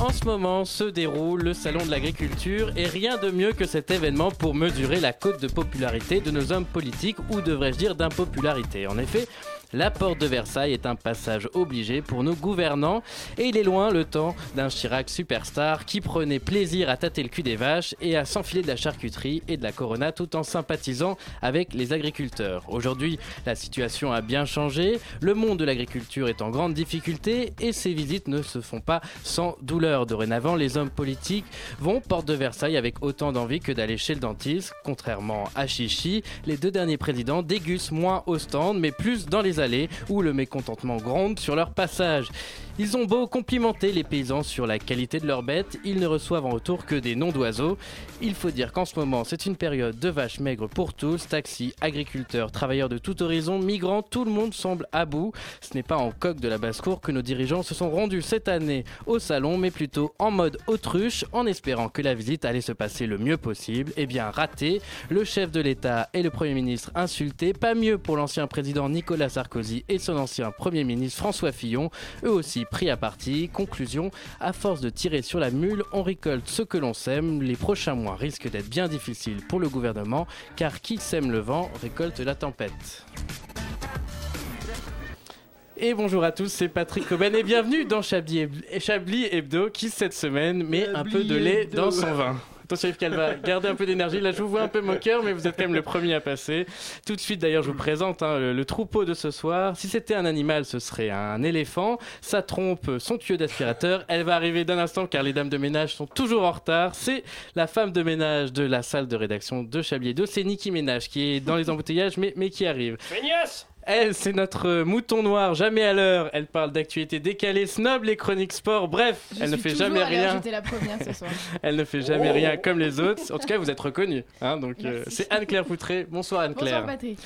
En ce moment se déroule le Salon de l'Agriculture et rien de mieux que cet événement pour mesurer la cote de popularité de nos hommes politiques ou devrais-je dire d'impopularité. En effet, la porte de Versailles est un passage obligé pour nos gouvernants et il est loin le temps d'un Chirac superstar qui prenait plaisir à tâter le cul des vaches et à s'enfiler de la charcuterie et de la corona tout en sympathisant avec les agriculteurs. Aujourd'hui, la situation a bien changé, le monde de l'agriculture est en grande difficulté et ces visites ne se font pas sans douleur. Dorénavant, les hommes politiques vont porte de Versailles avec autant d'envie que d'aller chez le dentiste. Contrairement à Chichi, les deux derniers présidents dégustent moins au stand mais plus dans les où le mécontentement gronde sur leur passage. Ils ont beau complimenter les paysans sur la qualité de leurs bêtes, ils ne reçoivent en retour que des noms d'oiseaux. Il faut dire qu'en ce moment, c'est une période de vaches maigres pour tous, taxis, agriculteurs, travailleurs de tout horizon, migrants, tout le monde semble à bout. Ce n'est pas en coque de la basse-cour que nos dirigeants se sont rendus cette année au salon, mais plutôt en mode autruche, en espérant que la visite allait se passer le mieux possible. Eh bien, raté. Le chef de l'État et le Premier ministre insultés. Pas mieux pour l'ancien président Nicolas Sarkozy et son ancien Premier ministre François Fillon, eux aussi pris à partie. Conclusion, à force de tirer sur la mule, on récolte ce que l'on sème. Les prochains mois risquent d'être bien difficiles pour le gouvernement, car qui sème le vent récolte la tempête. Et bonjour à tous, c'est Patrick Coben et bienvenue dans Chablis, Heb- Chablis Hebdo qui cette semaine met un peu de lait dans son vin. Attention Yves Calva, gardez un peu d'énergie. Là, je vous vois un peu moqueur, mais vous êtes quand même le premier à passer. Tout de suite, d'ailleurs, je vous présente hein, le, troupeau de ce soir. Si c'était un animal, ce serait un éléphant. Sa trompe, son tuyau d'aspirateur. Elle va arriver d'un instant car les dames de ménage sont toujours en retard. C'est la femme de ménage de la salle de rédaction de Chablis Hebdo. C'est Niki Ménage qui est dans les embouteillages, mais, mais qui arrive. Elle, c'est notre mouton noir, jamais à l'heure. Elle parle d'actualités décalées, snob, les chroniques sport. Bref, Je elle ne fait jamais rien. J'étais la première ce soir. Elle ne fait jamais rien comme les autres. En tout cas, vous êtes reconnue. Hein, donc, euh, c'est Anne-Claire Poutré. Bonsoir Anne-Claire. Bonsoir Patrick.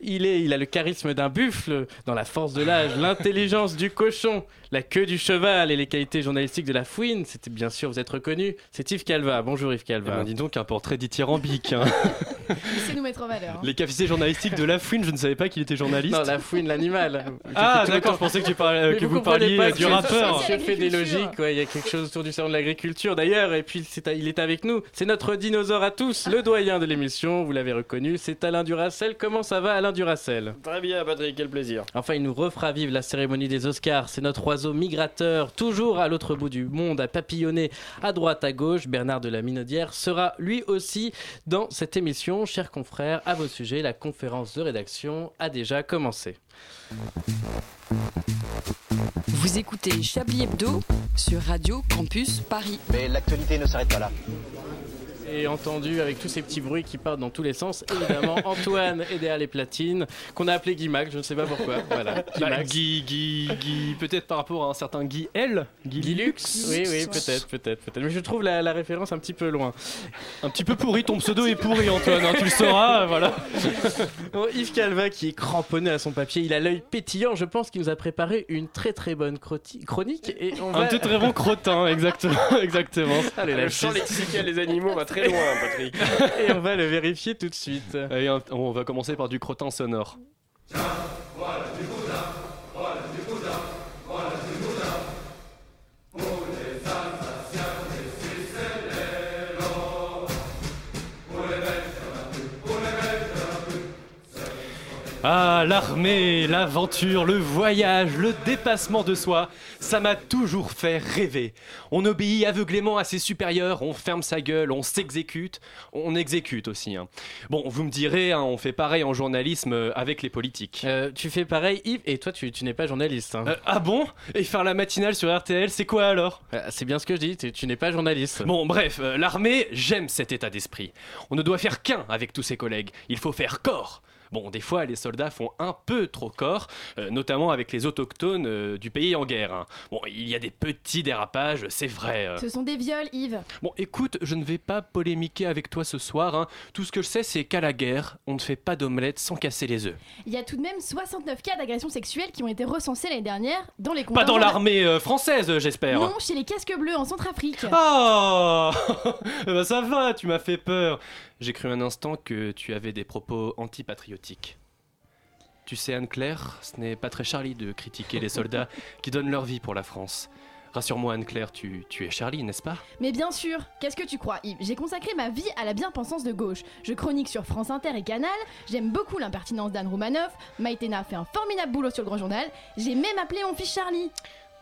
Il est, il a le charisme d'un buffle, dans la force de l'âge, l'intelligence du cochon, la queue du cheval et les qualités journalistiques de la fouine. C'était bien sûr, vous êtes reconnu. C'est Yves Calva. Bonjour Yves Eh Calva. ben, dis donc, un portrait dithyrambique. Hein. Laissez nous mettre en valeur. hein. Les cafés journalistiques de La Fouine, je ne savais pas qu'il était journaliste. non, la fouine, l'animal. Ah, fait d'accord, je pensais que, tu parlais, euh, Mais que vous vous, comprenez parliez pas euh, du je- rappeur. Fais des logiques, ouais, il y a quelque chose autour du salon de l'agriculture d'ailleurs, et puis il est avec nous. C'est notre dinosaure à tous, le doyen de l'émission, vous l'avez reconnu, c'est Alain Duracel. Comment ça va Alain? Duracel Très bien, Patrick, quel plaisir. Enfin, il nous refera vivre la cérémonie des Oscars. C'est notre oiseau migrateur, toujours à l'autre bout du monde, à papillonner à droite, à gauche. Bernard de la Minaudière sera lui aussi dans cette émission. Chers confrères, à vos sujets, la conférence de rédaction a déjà commencé. Vous écoutez Chablis Hebdo sur Radio Campus Paris. Mais l'actualité ne s'arrête pas là. Et entendu avec tous ces petits bruits qui partent dans tous les sens, évidemment, Antoine est derrière les platines, qu'on a appelé Guy Mac, je ne sais pas pourquoi. Voilà, Guy Bah. Guy, Guy, Guy, peut-être par rapport à un certain Guy L. Guy, Guy Lux Oui, oui, peut-être, peut-être, peut-être. Mais je trouve la, la référence un petit peu loin. Un petit peu pourri, ton pseudo est pourri, Antoine, hein, tu le sauras, voilà. Bon, Yves Calva qui est cramponné à son papier, il a l'œil pétillant. Je pense qu'il nous a préparé une très très bonne chronique et on va. Un tout très bon crottin, exactement, exactement. Allez, la Le champ piste. lexical des animaux va très loin, Patrick. et on va le vérifier tout de suite. Allez, on va commencer par du crottin sonore. Ah, l'armée, l'aventure, le voyage, le dépassement de soi, ça m'a toujours fait rêver. On obéit aveuglément à ses supérieurs, on ferme sa gueule, on s'exécute, on exécute aussi. hein. Bon, vous me direz, hein, on fait pareil en journalisme euh, avec les politiques. Euh, tu fais pareil, Yves, et toi tu, tu n'es pas journaliste. hein. Euh, ah bon? Et faire la matinale sur RTL, c'est quoi alors? Euh, c'est bien ce que je dis, tu, tu n'es pas journaliste. Bon, bref, euh, l'armée, j'aime cet état d'esprit. On ne doit faire qu'un avec tous ses collègues. Il faut faire corps. Bon, des fois, les soldats font un peu trop corps, euh, notamment avec les autochtones euh, du pays en guerre. hein. Bon, il y a des petits dérapages, c'est vrai. euh. Ce sont des viols, Yves. Bon, écoute, je ne vais pas polémiquer avec toi ce soir. hein. Tout ce que je sais, c'est qu'à la guerre, on ne fait pas d'omelette sans casser les œufs. Il y a tout de même 69 cas d'agressions sexuelles qui ont été recensés l'année dernière dans les Pas dans l'armée euh, française, j'espère. Non, chez les casques bleus en Centrafrique. Oh Bah ça va, tu m'as fait peur. J'ai cru un instant que tu avais des propos antipatriotiques. Tu sais, Anne-Claire, ce n'est pas très Charlie de critiquer les soldats qui donnent leur vie pour la France. Rassure-moi, Anne-Claire, tu, tu es Charlie, n'est-ce pas? Mais bien sûr, qu'est-ce que tu crois, Yves? J'ai consacré ma vie à la bien-pensance de gauche. Je chronique sur France Inter et Canal, j'aime beaucoup l'impertinence d'Anne Roumanoff, Maïtena fait un formidable boulot sur le Grand Journal, j'ai même appelé mon fils Charlie.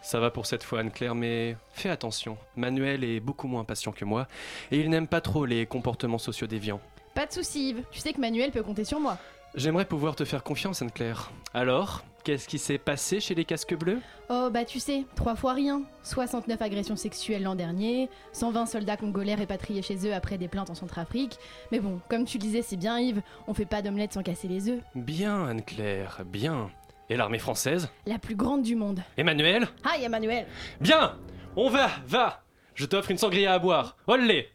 Ça va pour cette fois, Anne-Claire, mais fais attention. Manuel est beaucoup moins patient que moi, et il n'aime pas trop les comportements sociaux déviants. Pas de soucis, Yves, tu sais que Manuel peut compter sur moi. J'aimerais pouvoir te faire confiance, Anne-Claire. Alors, qu'est-ce qui s'est passé chez les casques bleus? Oh bah tu sais, trois fois rien. 69 agressions sexuelles l'an dernier, 120 soldats congolais répatriés chez eux après des plaintes en Centrafrique. Mais bon, comme tu le disais, c'est bien Yves, on fait pas d'omelette sans casser les œufs. Bien, Anne-Claire, bien. Et l'armée française La plus grande du monde. Emmanuel Aïe Emmanuel Bien On va, va Je t'offre une sangria à boire. Olé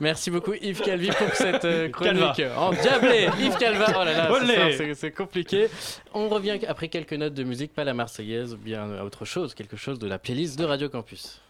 Merci beaucoup Yves Calvi pour cette euh, Calva. chronique endiablée. Yves Calva, oh là là, c'est compliqué. On revient après quelques notes de musique, pas la Marseillaise, bien à autre chose, quelque chose de la playlist de Radio Campus.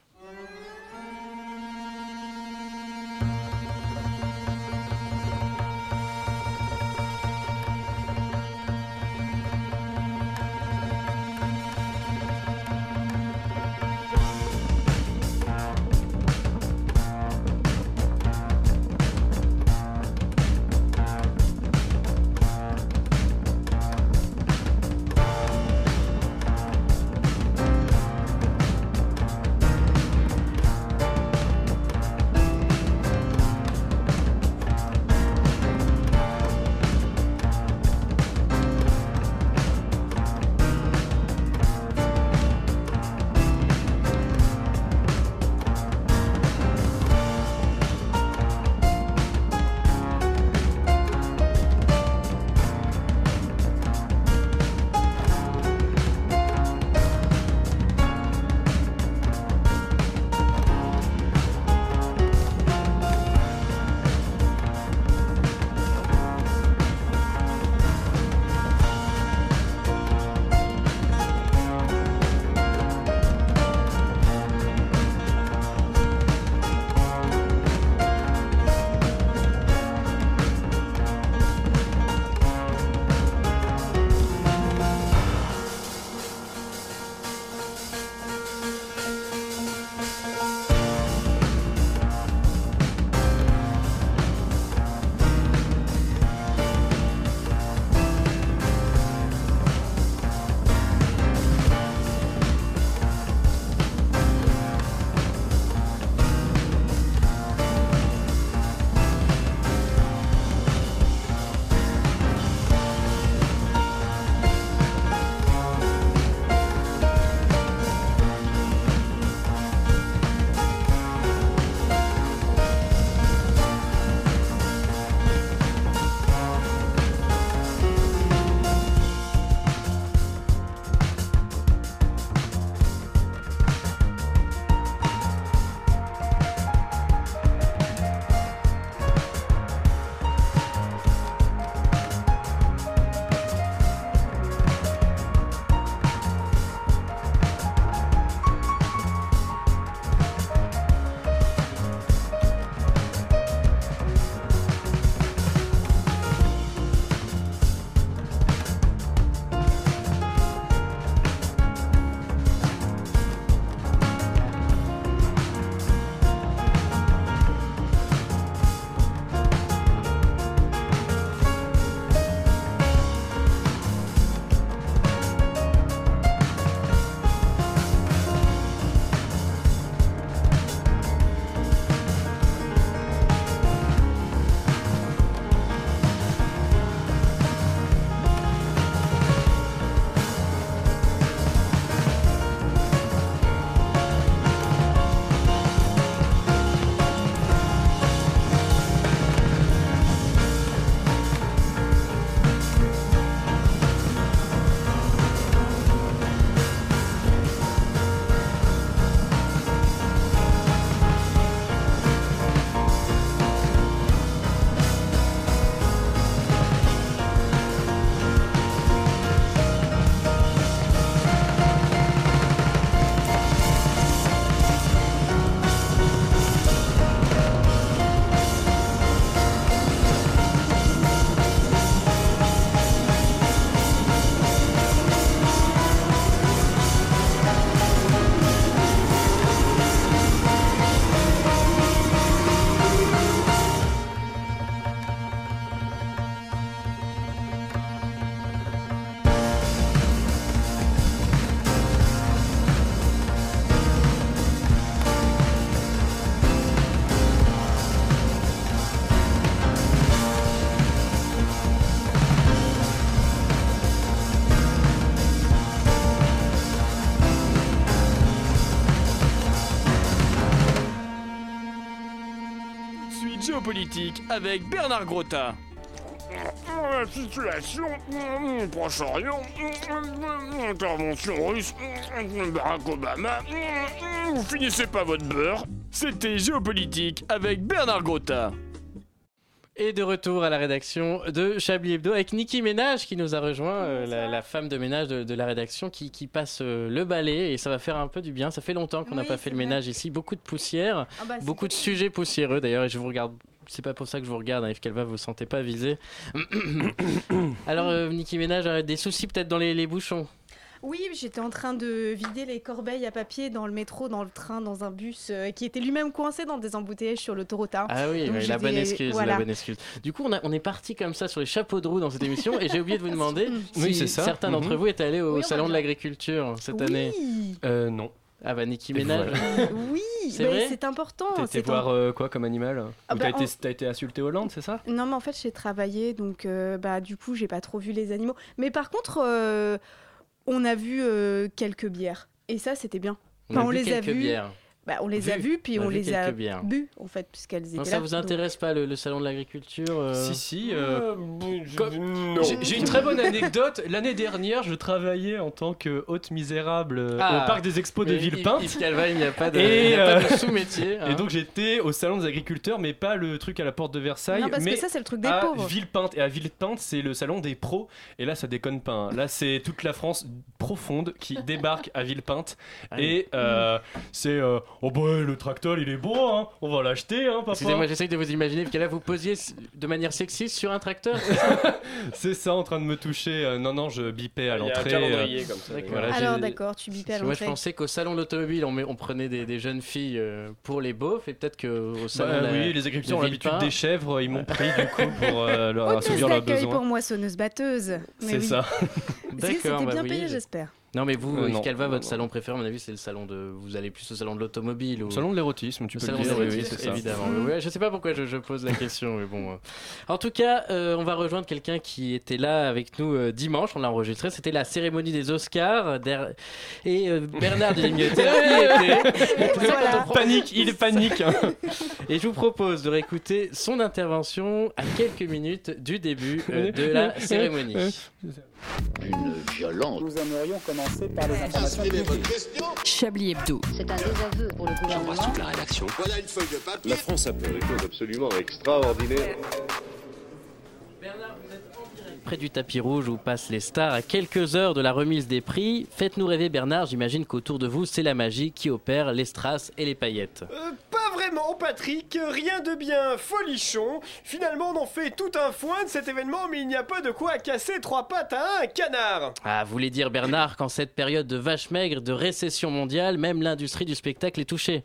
Géopolitique avec Bernard Grotta. La situation, Proche-Orient, intervention russe, Barack Obama, vous finissez pas votre beurre. C'était Géopolitique avec Bernard Grotta. Et de retour à la rédaction de Chablis Hebdo avec Niki Ménage qui nous a rejoint, euh, la, la femme de ménage de, de la rédaction qui, qui passe euh, le balai et ça va faire un peu du bien. Ça fait longtemps qu'on n'a Oui, pas fait le ménage ici, beaucoup de poussière, Ah bah, beaucoup de sujets poussiéreux d'ailleurs et je vous regarde. C'est pas pour ça que je vous regarde, hein, Yves Calva, vous vous sentez pas visé. Alors, euh, Niki Ménage, euh, des soucis peut-être dans les, les bouchons Oui, j'étais en train de vider les corbeilles à papier dans le métro, dans le train, dans un bus euh, qui était lui-même coincé dans des embouteillages sur l'autoroute. hein. Ah oui, la bonne excuse, voilà. la bonne excuse. Du coup, on, a- on est parti comme ça sur les chapeaux de roue dans cette émission et j'ai oublié de vous demander si Oui, c'est ça. certains d'entre Mhm. vous étaient allés au Oui, salon de l'agriculture cette année. Oui, Euh, non. Ah bah Ménage. oui, C'est c'est important. T'as été c'est voir euh, quoi comme animal? Ah bah, t'as été, été insulté Hollande, c'est ça? Non, mais en fait, j'ai travaillé, donc euh, bah du coup, j'ai pas trop vu les animaux. Mais par contre, euh, on a vu euh, quelques bières, et ça, c'était bien. On, Enfin, a on vu les a quelques vues. bières. Bah, on les a Vu. vus, puis On a vu les a bières. bu, en fait, puisqu'elles étaient Non, là. ça vous donc- intéresse pas le, le salon de l'agriculture euh Si, si. euh, Comme- non. J'ai une très bonne anecdote. L'année dernière, je travaillais en tant que hôte misérable euh, Ah. au parc des expos de Villepinte. Yves Calva, il n'y a pas de, euh, sous-métier. hein. Et donc j'étais au salon des agriculteurs, mais pas le truc à la porte de Versailles, Non, parce mais que ça, c'est le truc des à pauvres. Villepinte. Et à Villepinte, c'est le salon des pros. Et là, ça déconne pas. hein. Là, c'est toute la France profonde qui débarque à Villepinte. Ah Et euh, c'est euh, oh bah le tractole, il est beau, hein. On va l'acheter, hein, papa. Excusez-moi, j'essaye de vous imaginer que là vous posiez de manière sexiste sur un tracteur. C'est ça, en train de me toucher. Euh, non, non, je bipais à Il y a un l'entrée. comme ça. D'accord. Voilà, Alors d'accord, tu bipais à Moi je l'entrée. pensais qu'au salon de l'automobile on, met- on prenait des, des jeunes filles euh, pour les beaufs et peut-être qu'au salon Bah de la- oui, les agriculteurs ont l'habitude des chèvres, ils m'ont pris du coup pour euh, leur assouvir leurs besoins. pour moissonneuse batteuse. C'est oui. ça. Que C'était bah bien oui, payé, je- j'espère. Non mais vous, Euh, Yves non. Calva, Non, votre non. salon préféré, à mon avis, c'est le salon de. Vous allez plus au salon de l'automobile ou. Au salon de l'érotisme, tu Le peux salon le de dire. Oui, c'est évidemment. Ouais, je sais pas pourquoi je, je pose la question, mais bon. euh. En tout cas, euh, on va rejoindre quelqu'un qui était là avec nous euh, dimanche. On l'a enregistré. C'était la cérémonie des Oscars. der- Et euh, Bernard de était. Prend- Panique, il est panique. hein. Et je vous propose de réécouter son intervention à quelques minutes du début euh, de la cérémonie. Une violence. Nous aimerions commencer par les informations publiques. Chablis Hebdo. C'est un désaveu pour le gouvernement. la rédaction. La France a fait des choses absolument extraordinaires. Près du tapis rouge où passent les stars à quelques heures de la remise des prix. Faites-nous rêver Bernard, j'imagine qu'autour de vous c'est la magie qui opère les strass et les paillettes. Euh, vraiment, Patrick. Rien de bien folichon. Finalement, on en fait tout un foin de cet événement, mais il n'y a pas de quoi casser trois pattes à un canard. Ah, vous voulez dire Bernard qu'en cette période de vache maigre, de récession mondiale, même l'industrie du spectacle est touchée?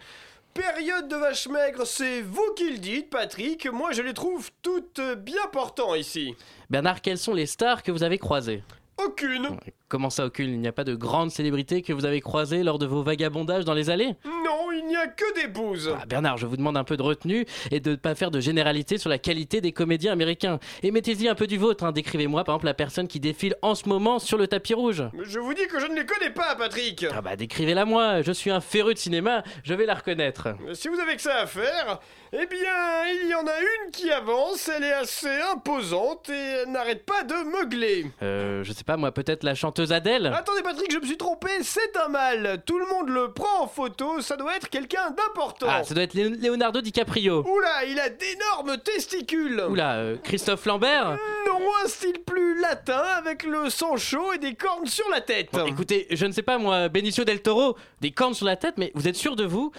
Période de vache maigre, c'est vous qui le dites, Patrick. Moi, je les trouve toutes bien portants ici. Bernard, quelles sont les stars que vous avez croisées? Aucune. Comment ça aucune? Il n'y a pas de grandes célébrités que vous avez croisées lors de vos vagabondages dans les allées? Non, il n'y a que des bouses. Ah, Bernard, je vous demande un peu de retenue et de ne pas faire de généralité sur la qualité des comédiens américains. Et mettez-y un peu du vôtre. hein. Décrivez-moi par exemple la personne qui défile en ce moment sur le tapis rouge. Je vous dis que je ne les connais pas, Patrick. Ah bah décrivez-la moi, je suis un féru de cinéma, je vais la reconnaître. Si vous avez que ça à faire, eh bien, il y en a une qui avance, elle est assez imposante et n'arrête pas de meugler. Euh, je sais pas moi, peut-être la chanteuse Adèle Attendez Patrick, je me suis trompé, c'est un mâle. Tout le monde le prend en photo, ça doit être quelqu'un d'important. Ah, ça doit être Leonardo DiCaprio. Oula, il a d'énormes testicules. Oula, euh, Christophe Lambert Non, un style plus latin avec le sang chaud et des cornes sur la tête. Bon, Écoutez, je ne sais pas moi, Benicio del Toro, des cornes sur la tête, mais vous êtes sûr de vous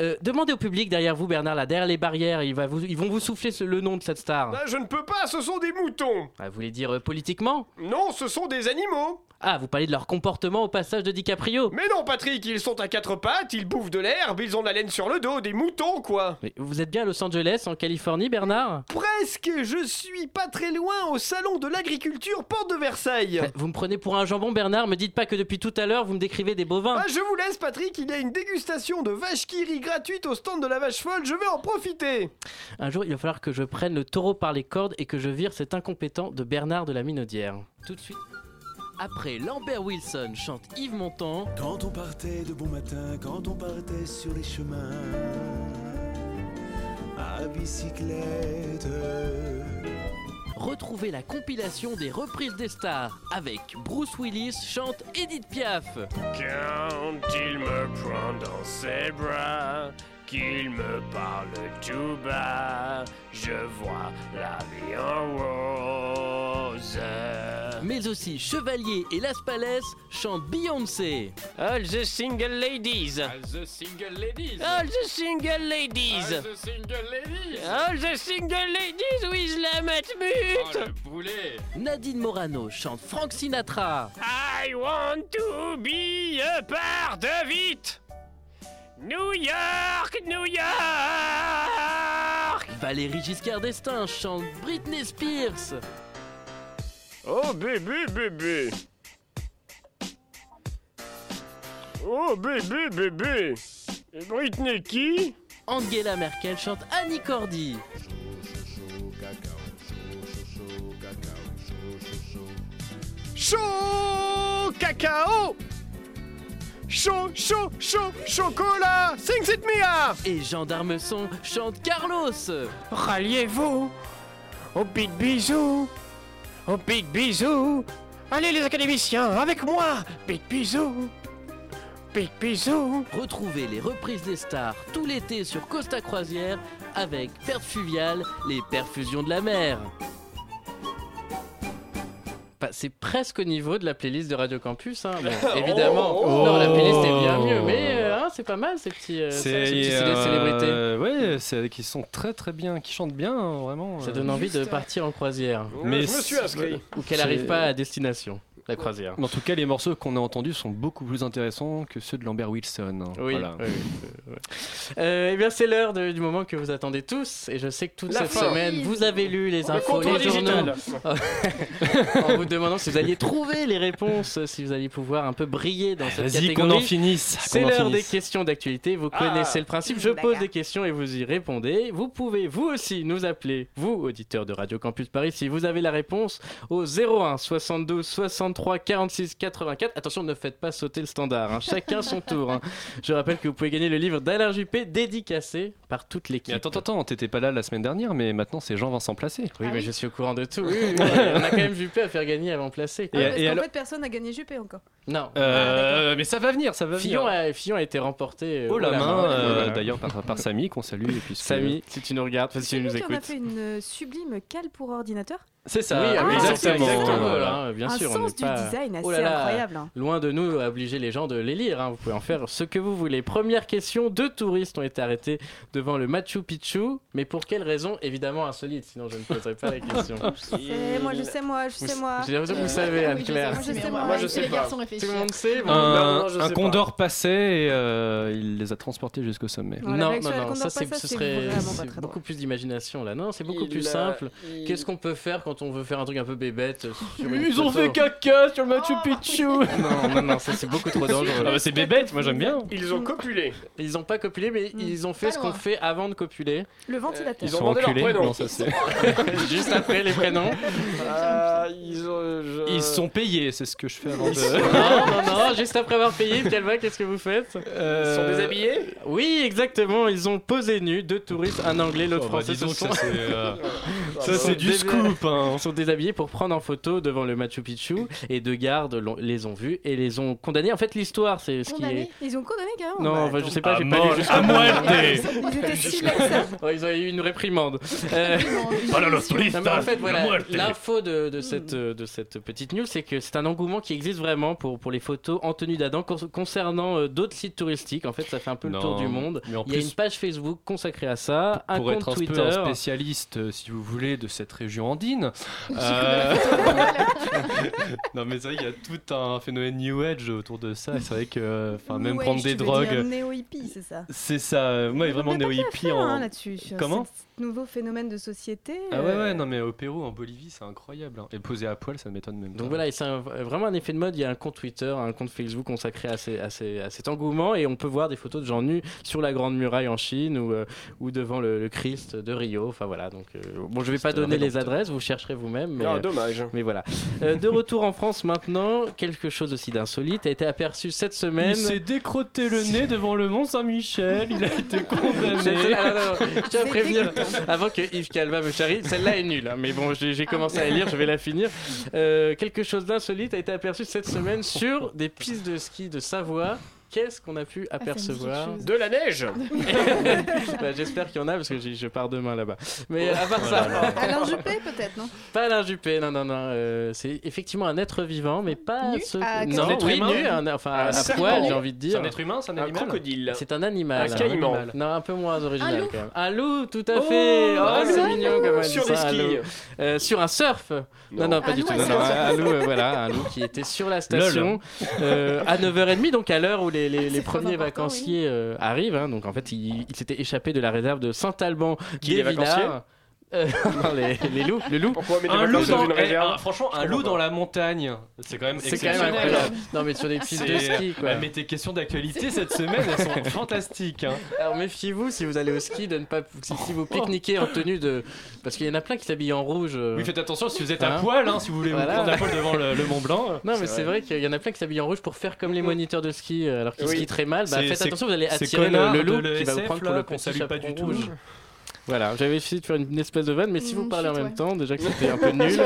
Euh, Demandez au public derrière vous, Bernard, là, derrière les barrières, il va vous- ils vont vous souffler ce- le nom de cette star. Ah, je ne peux pas, ce sont des moutons. Ah, vous voulez dire euh, politiquement? Non, ce sont des animaux. Ah, vous parlez de leur comportement au passage de DiCaprio Mais non, Patrick, ils sont à quatre pattes, ils bouffent de l'herbe, ils ont de la laine sur le dos, des moutons, quoi. Mais vous êtes bien à Los Angeles, en Californie, Bernard Presque, je suis pas très loin au salon de l'agriculture, porte de Versailles. Bah, Vous me prenez pour un jambon, Bernard Me dites pas que depuis tout à l'heure, vous me décrivez des bovins. Ah, je vous laisse, Patrick, il y a une dégustation de vache qui rit gratuite au stand de la vache folle, je vais en profiter. Un jour, il va falloir que je prenne le taureau par les cordes et que je vire cet incompétent de Bernard de la Minaudière. Tout de suite. Après Lambert Wilson chante Yves Montand. Quand on partait de bon matin, quand on partait sur les chemins, la bicyclette. Retrouvez la compilation des reprises des stars avec Bruce Willis chante Edith Piaf. Quand il me prend dans ses bras, qu'il me parle tout bas, je vois la vie en rose. Mais aussi Chevalier et Las Palais chantent Beyoncé. All the single ladies. the single ladies. All the single ladies. the single ladies. All the single ladies with la matmut. boulet. Nadine Morano chante Frank Sinatra. I want to be a part of it. New York, New York. Valérie Giscard d'Estaing chante Britney Spears. Oh bébé, bébé. Oh bébé, bébé. Et Britney qui? Angela Merkel chante Annie Cordy. Chaud cacao Chaud, chaud, chaud, chocolat Sing it Mia Et Jean d'Armeson chante Carlos. Ralliez-vous au big bisou Au big bisou Allez les académiciens, avec moi Big bisou Big bisou Retrouvez les reprises des stars tout l'été sur Costa Croisière avec Perfuvial, les perfusions de la mer. Bah, c'est presque au niveau de la playlist de Radio Campus, hein. Bon, évidemment. Oh. non, la playlist est bien mieux, mais euh, c'est pas mal ces petits, euh, ces petits euh, célébrités. ouais, qui sont très très bien, qui chantent bien, hein, vraiment. Ça euh. donne envie de partir en croisière. Mais je me suis c'est- inscrit. Ou qu'elle C'est- arrive pas à destination, la croisière. En tout cas, les morceaux qu'on a entendus sont beaucoup plus intéressants que ceux de Lambert Wilson. hein. Oui, Voilà. oui, oui, oui. Euh, eh bien, c'est l'heure du moment que vous attendez tous, et je sais que toute La cette fin. semaine, vous avez lu les Le infos, les journaux, en vous demandant si vous alliez trouver les réponses, si vous alliez pouvoir un peu briller dans cette Vas-y, qu'on catégorie. en finisse. C'est l'heure des questions d'actualité. Vous Ah. connaissez le principe. Je pose des questions et vous y répondez. Vous pouvez, vous aussi, nous appeler, vous, auditeurs de Radio Campus Paris, si vous avez la réponse au 01 72 63 46 84. Attention, ne faites pas sauter le standard. hein. Chacun son tour. hein. Je rappelle que vous pouvez gagner le livre d'Alain Juppé dédicacé par toute l'équipe. Attends, attends, attends, t'étais pas là la semaine dernière, mais maintenant c'est Jean-Vincent Placé. Oui, mais je suis au courant de tout. Oui, oui, oui. On a quand même Juppé à faire gagner avant placé. Et- Ah, parce et qu'en alors- fait, personne n'a gagné Juppé encore. Non. Euh, mais ça va venir, ça va Fillon venir. a, Fillon a été remporté. euh, Oh la main, euh, d'ailleurs par, par Samy qu'on salue. Et puis Samy, si tu nous regardes, enfin, si tu nous qui en a écoutes. fait une sublime cale pour ordinateur. C'est ça, oui, ah exactement. exactement, Voilà. bien un sûr, on sens du pas- design assez Oh là là, incroyable. hein. Loin de nous à obliger les gens de les lire. hein. Vous pouvez en faire ce que vous voulez. Première question deux touristes ont été arrêtés devant le Machu Picchu. Mais pour quelle raison? Évidemment insolite, sinon je ne poserai pas la question. C'est moi, je sais moi, je sais moi. J'ai l'impression que vous savez, Oui, Anne-Claire. moi, je sais, Moi, je sais pas. Tout le monde sait bon. Un, Non, non, je un sais condor passait et euh, il les a transportés jusqu'au sommet. Non, Non, non, ça ce serait beaucoup plus d'imagination là. Non, c'est beaucoup plus simple. Qu'est-ce qu'on peut faire quand on veut faire un truc un peu bébête euh, sur une Ils ont photo fait caca sur le Machu Picchu Non, non, non, ça c'est beaucoup trop dangereux. Ah bah c'est bébête, moi j'aime bien. Ils ont copulé. Ils ont pas copulé, mais ils ont fait Pas ce qu'on loin. fait avant de copuler, Le ventilateur. Ils Ils ont demandé leur prénom. Non, ça, c'est- juste après les prénoms. Ah, ils ont. je- Ils sont payés, c'est ce que je fais avant Non, de. non, non, juste après avoir payé, Calva, qu'est-ce que vous faites Euh, Ils sont déshabillés Oui, exactement, ils ont posé nus, deux touristes, un anglais, l'autre Oh, bah, français. dis donc, se sont... ça c'est euh, ça, c'est du scoop. Hein. Ils sont déshabillés pour prendre en photo devant le Machu Picchu et deux gardes les ont vus et les ont condamnés. En fait, l'histoire, c'est ce qui est. Ils ont condamné carrément. Non, Bah, enfin, je sais pas, j'ai pas lu jusqu'au à bout. muerte. Ils étaient si. Ouais, ils ont eu une réprimande. Euh, Voilà le Non, mais en fait, voilà, muerte. l'info de, de cette, euh, de cette petite news, c'est que c'est un engouement qui existe vraiment pour, pour les photos en tenue d'Adam con- concernant euh, d'autres sites touristiques. En fait, ça fait un peu le tour du monde. mais en Il y a une page Facebook consacrée à ça, un pour compte être un Twitter. peu un spécialiste, euh, si vous voulez, de cette région andine. Euh, non mais c'est vrai qu'il y a tout un phénomène New Age autour de ça. C'est vrai que, enfin, même New prendre Age, des tu drogues, Néo-hippie, c'est ça. c'est ça. euh, Moi, a vraiment pas néo fait hippie affaire, hein, en. là-dessus. Comment nouveau phénomène de société. Ah ouais euh, ouais non mais au Pérou en Bolivie c'est incroyable hein. et posé à poil ça m'étonne même Donc pas. voilà, et c'est un- vraiment un effet de mode. Il y a un compte Twitter, un compte Facebook consacré à, ces- à ces- à cet engouement et on peut voir des photos de gens nus sur la Grande Muraille en Chine ou, euh, ou devant le, le Christ de Rio. Enfin voilà, donc euh, bon, je vais pas donner les adresses, vous chercherez vous-même. Mais, Ah, euh, dommage. mais voilà. Euh, de retour en France maintenant, quelque chose aussi d'insolite a été aperçu cette semaine. Il s'est décrotté le nez devant le Mont Saint-Michel. Il a été condamné. C'est- ah, non, non, je tiens à prévenir avant que Yves Calva me charrie. Celle-là est nulle, hein, mais bon, j'ai j'ai commencé à lire, je vais la finir. Euh, quelque chose d'insolite a été aperçu cette semaine sur des pistes de ski de Savoie. Qu'est-ce qu'on a pu apercevoir De la neige Bah, J'espère qu'il y en a parce que je pars demain là-bas. Mais à part ça, Alain Juppé, peut-être, non? Pas Alain Juppé, non, non, non. euh, c'est effectivement un être vivant, mais pas Nu? ce. Ah, non, un être oui, humain nu, un- enfin Un à poil, j'ai envie de C'est dire. un être humain, c'est un Un animal. crocodile. C'est un animal. Un caïman. Non, un peu moins original Un loup quand même. Un loup, tout à Oh, fait. Oh, c'est mignon comme elle dit Sur des un skis. Euh, sur un surf. Non, non, pas Un du tout. un loup, euh, voilà, un loup qui était sur la station à 9h30, donc à l'heure où les, les, très premiers vacanciers euh, arrivent. hein. donc en fait, il, il s'était échappé de la réserve de Saint-Alban Qui, Villars. Euh, non, les, les loups, le loup. Pourquoi mettre Un loup dans dans, une eh, un- franchement, un loup dans la montagne, c'est quand même C'est quand même exceptionnel. Non, mais sur des pistes de ski, quoi. Bah, mais tes questions d'actualité cette semaine, elles sont fantastiques. hein. Alors méfiez-vous si vous allez au ski de ne pas si, si vous pique-niquez en tenue de parce qu'il y en a plein qui s'habillent en rouge. euh. Oui, faites attention si vous êtes à Hein poil, hein, si vous voulez Voilà. vous prendre à poil devant le, le Mont Blanc. Non mais c'est vrai, qu'il y en a plein qui s'habillent en rouge pour faire comme les moniteurs de ski euh, alors qu'ils Oui. skient très mal. Bah, faites attention, vous allez attirer le, loup qui va vous prendre pour le qu'on salue pas du tout. Voilà, j'avais essayé de faire une espèce de vanne, mais si vous Mmh, parlez en même ouais. temps, déjà que c'était un peu nul.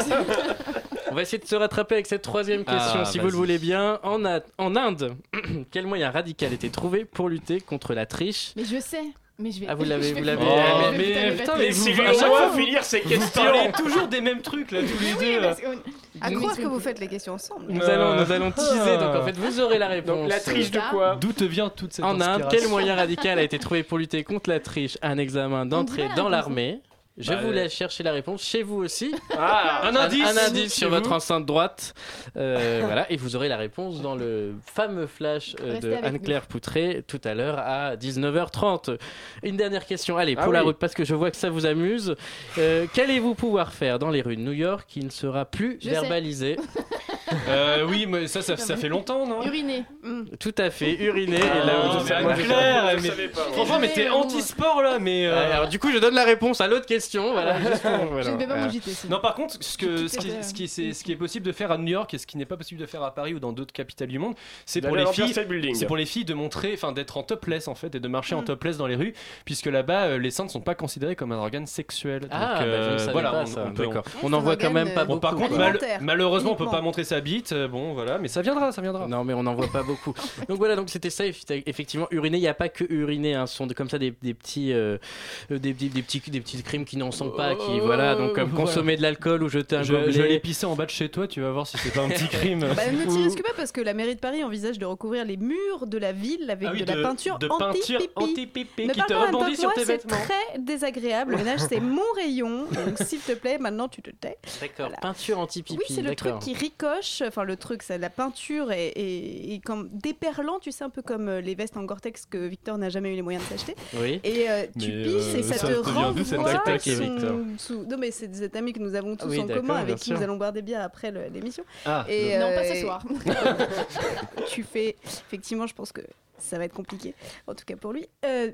On va essayer de se rattraper avec cette troisième question, Ah, si vous le voulez bien. En, A- en Inde, quel moyen radical a été trouvé pour lutter contre la triche? Mais je sais. Mais je vais. Ah, vous l'avez- vous l'avez- vous- Oh, mais vous putain, mais vous- à chaque fois, finir Vous questions. parlez toujours des mêmes trucs là, tous les Oui, deux. qu'on- À croire que vous faites les questions ensemble. Nous allons, nous allons teaser, donc en fait vous aurez la réponse. Donc la triche de quoi D'où te vient toute cette En Inde, quel moyen radical a été trouvé pour lutter contre la triche? Un examen d'entrée dans l'armée. Je Bah, vous euh, laisse chercher la réponse chez vous aussi. Ah Un indice, un indice sur votre enceinte droite. Euh, voilà, et vous aurez la réponse dans le fameux flash euh, de Anne-Claire Poutré tout à l'heure à 19h30. Une dernière question, allez, Ah pour la oui. route, parce que je vois que ça vous amuse. Euh, Qu'allez-vous pouvoir faire dans les rues de New York qui ne sera plus Je verbalisé Euh, oui, mais ça, ça, ça fait longtemps, non? Uriner. Tout à fait, uriné. Ah, et là, mais je sais- moi, je- Anne-Claire, mais- moi. Franchement, mais t'es anti-sport là, mais. euh, Ouais, alors du coup, je donne la réponse à l'autre question. Voilà, juste pour- Je ne vais pas Voilà. m'agiter. sinon. Non, par contre, ce, que, Tout ce, qui, est- ce, qui, c'est- ce qui est possible de faire à New York et ce qui n'est pas possible de faire à Paris ou dans d'autres capitales du monde, c'est pour D'aller à les l'Empire filles. State Building. C'est pour les filles de montrer, enfin d'être en topless en fait et de marcher en Mm. topless dans les rues, puisque là-bas euh, les seins ne sont pas considérés comme un organe sexuel. Donc, Ah, bah, je ne euh, savais voilà, pas on, ça. on peut- D'accord. on- On n'en voit quand même pas Bon, beaucoup. Bon, par contre, quoi. mal- Alimentaire, malheureusement, on peut uniquement. pas montrer sa bite. euh, Bon, voilà, mais ça viendra, ça viendra. Non, mais on n'en voit pas beaucoup. Donc voilà, donc c'était ça, effectivement, uriner. Il n'y a pas que uriner, hein, ce sont de- comme ça des, des petits, euh, euh, des, des- des petits, des petits crimes qui n'en sont pas. Qui, voilà, donc comme Voilà. consommer de l'alcool ou jeter un Je, gobelet. je vais aller pisser en bas de chez toi, tu vas voir si c'est pas un petit crime. Bah, ne t'y risque pas parce que la mairie de Paris envisage de recouvrir les murs de la ville avec Ah oui, de, la peinture de peinture anti-pipi. anti-pipi Ne qui parle te rebondit sur tes c'est vêtements. très désagréable. Le ménage, c'est mon rayon. Donc, s'il te plaît, maintenant, tu te tais. D'accord, Voilà. peinture anti-pipi. Oui, c'est le truc qui ricoche. Enfin, le truc, c'est la peinture et comme déperlant, tu sais, un peu comme euh, les vestes en Gore-Tex que Victor n'a jamais eu les moyens de s'acheter. Oui. Et euh, tu pisses et euh, ça, ça te renvoie sous- Victor sous- Non, mais c'est des amis que nous avons tous Oui, en commun avec qui sûr. nous allons boire des bières après l'émission. Ah, Et, Non, euh, pas ce soir. tu fais. Effectivement, je pense que ça va être compliqué, en tout cas pour lui. Euh,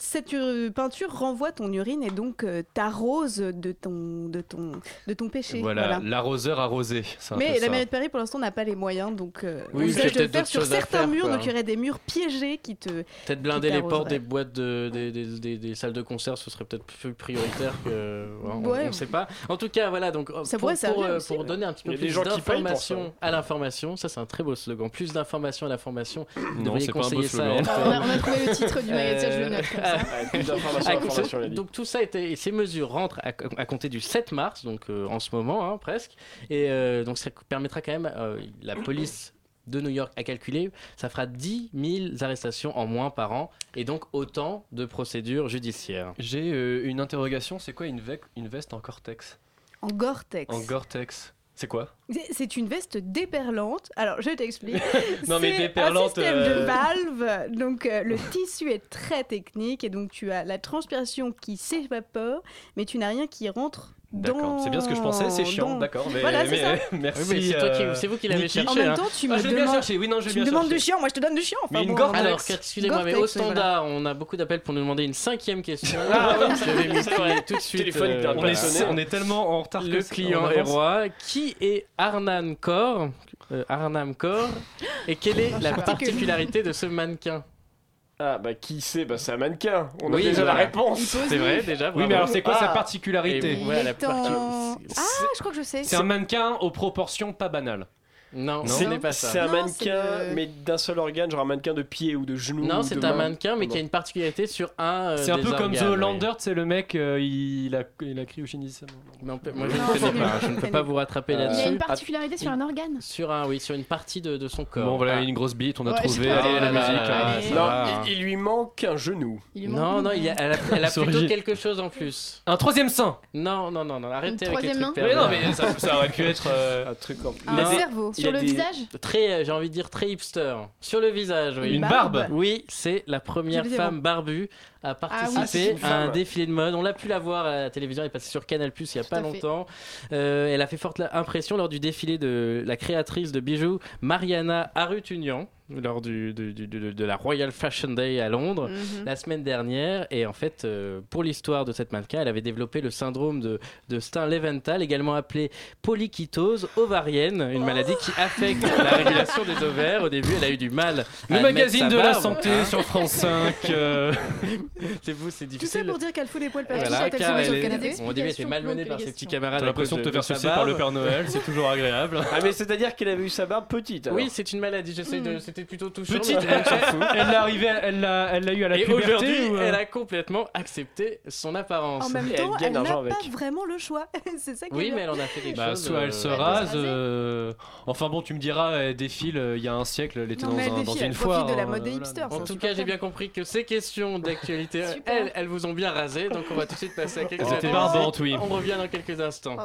cette euh, peinture renvoie ton urine et donc euh, t'arrose de ton, de, ton, de ton péché. voilà, l'arroseur arrosé. Mais la mairie de Paris, pour l'instant, n'a pas les moyens, donc euh, Oui, de le peut-être faire sur certains faire, murs, quoi. donc il y aurait des murs piégés qui te. Peut-être blinder les portes des boîtes de, des, des, des- des salles de concert, ce serait peut-être plus prioritaire que. on- Ouais. On ne sait pas. En tout cas, voilà, donc Ça pour, pourrait pour, servir aussi, pour ouais. donner un petit peu plus d'informations à l'information, ça c'est un très beau slogan. Plus d'informations à l'information. Vous Non, devriez c'est ça à on, a, on a trouvé le titre du magazine, je le note comme ça. Ah, donc tout ça était, et ces mesures rentrent à, à compter du 7 mars, donc euh, en ce moment hein, presque, et euh, donc ça permettra quand même euh, la police de New York a calculé, ça fera 10 000 arrestations en moins par an et donc autant de procédures judiciaires. J'ai euh, une interrogation, c'est quoi une veste en Cortex En Gore-Tex. En Gore-Tex C'est quoi C'est- C'est une veste déperlante. Alors, je t'explique. Non, mais C'est déperlante, Un système euh, de valve. Donc, euh, le tissu est très technique et donc tu as la transpiration qui s'évapore, mais tu n'as rien qui rentre D'accord, dans- c'est bien ce que je pensais, c'est chiant, dans- d'accord. Mais, Voilà, merci. Oui, mais c'est toi qui- euh, c'est vous qui l'avez cherché, En même temps, tu Ah, me bien demandes, oui, non, je l'ai tu me demandes du chiant, moi je te donne du chiant. Enfin, Mais une bon, Alors, excusez-moi, mais au voilà. standard, on a beaucoup d'appels pour nous demander une cinquième question. Ah, oui, je vais m'exprimer tout de suite. Euh, On est, Voilà. on est tellement en retard que le client est roi. Qui est Arnan Kor Euh, Arnam Kor Et quelle est la particularité de ce mannequin? Ah bah qui c'est Bah c'est un mannequin. On a Oui, déjà la réponse. C'est vrai, déjà. Oui, mais alors c'est quoi sa Ah. particularité Et voilà, Il la est en- parti- Ah, je crois que je sais. C'est un mannequin aux proportions pas banales. Non, C'est un Non, mannequin, le- mais d'un seul organe, genre un mannequin de pied ou de genou. Non, c'est un main. mannequin, mais Non. qui a une particularité sur un. euh, C'est un peu comme The. Hollander, c'est le mec, euh, il, a, il a cryogénisé sa main. Non, moi je ne connais pas, je ne peux pas vous rattraper Euh, Il y a là-dessus. une particularité sur un organe. Sur un, oui, sur une partie de, de son corps. Bon, voilà, Ah. une grosse bite, on a Ouais, trouvé. Allez, la Ah, musique. là, hein. Non, il, il lui manque un genou. Il Non, non, il elle a, plutôt quelque chose en plus. Un troisième sein. Non, non, non, non, arrêtez avec les troisième trucs non, mais ça, aurait pu être. Un truc en Un Il a des- cerveau. Sur a le des- visage Très, euh, j'ai envie de dire très hipster. Sur le visage, oui. Une barbe. Oui, c'est la première femme barbue à participer Ah, c'est une à un défilé de mode. On l'a pu la voir à la télévision, elle est passée sur Canal Plus il y a Tout pas longtemps. Euh, elle a fait forte impression lors du défilé de la créatrice de bijoux Mariana Arutunian lors du, du- du- de, de la Royal Fashion Day à Londres Mhm. la semaine dernière. Et en fait, euh, pour l'histoire de cette mannequin, elle avait développé le syndrome de, de Stein-Leventhal, également appelé polykytose ovarienne, une maladie qui affecte la régulation des ovaires. Au début, elle a eu du mal. Le magazine sa de la santé sur France 5. euh, C'est vous, c'est Tout ça difficile. pour dire qu'elle fout des poils partout Voilà, quand elle car se met sur elle canapé. Au début, elle Explication malmenée par ses petits les camarades. T'as l'impression de te faire sucer par le. Père Noël, c'est toujours agréable. Ah mais c'est-à-dire qu'elle avait eu sa barbe petite. alors. Oui, c'est une maladie. J'essaie de. C'était plutôt touchant. Petite, mais tout le monde s'en fout. elle l'a arrivé, elle l'a, elle l'a eu à la Et puberté. aujourd'hui, ou, euh, elle a complètement accepté son apparence. En même Et elle temps, gagne elle l'argent n'a pas avec. vraiment le choix. C'est ça Oui, mais elle en a fait quelque Bah, chose. soit euh, elle se elle peut se rase. euh, Enfin bon, tu me diras, elle défile euh, il y a un siècle, elle était Non, dans, elle un- une elle foire. de la euh, mode des hipsters. En tout cas, j'ai bien compris que ces questions d'actualité, elles, elles vous ont bien rasé. Donc, on va tout de suite passer à quelques barbantes, oui. On revient dans quelques instants.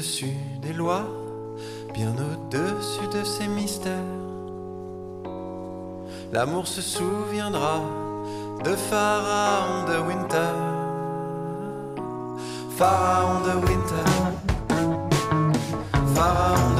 au-dessus des lois, bien au-dessus de ces mystères. L'amour se souviendra de Pharaon de Winter. Pharaon de Winter. Pharaon de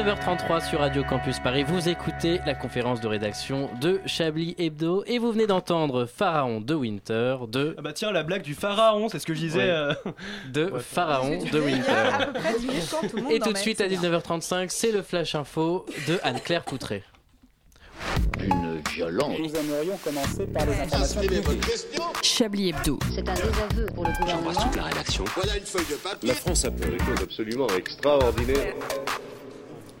19h33 sur Radio Campus Paris, vous écoutez la conférence de rédaction de Chablis Hebdo et vous venez d'entendre Pharaon de Winter de... Ah bah tiens, la blague du Pharaon, c'est ce que je disais. Euh. De. Pharaon de Winter. Et tout de suite à 19h35, c'est le Flash Info de Anne-Claire Poutré. Une violence. Nous aimerions commencer par les informations Chablis Hebdo. C'est un désaveu pour le gouvernement. J'embrasse toute la rédaction. La France a fait des choses absolument extraordinaires.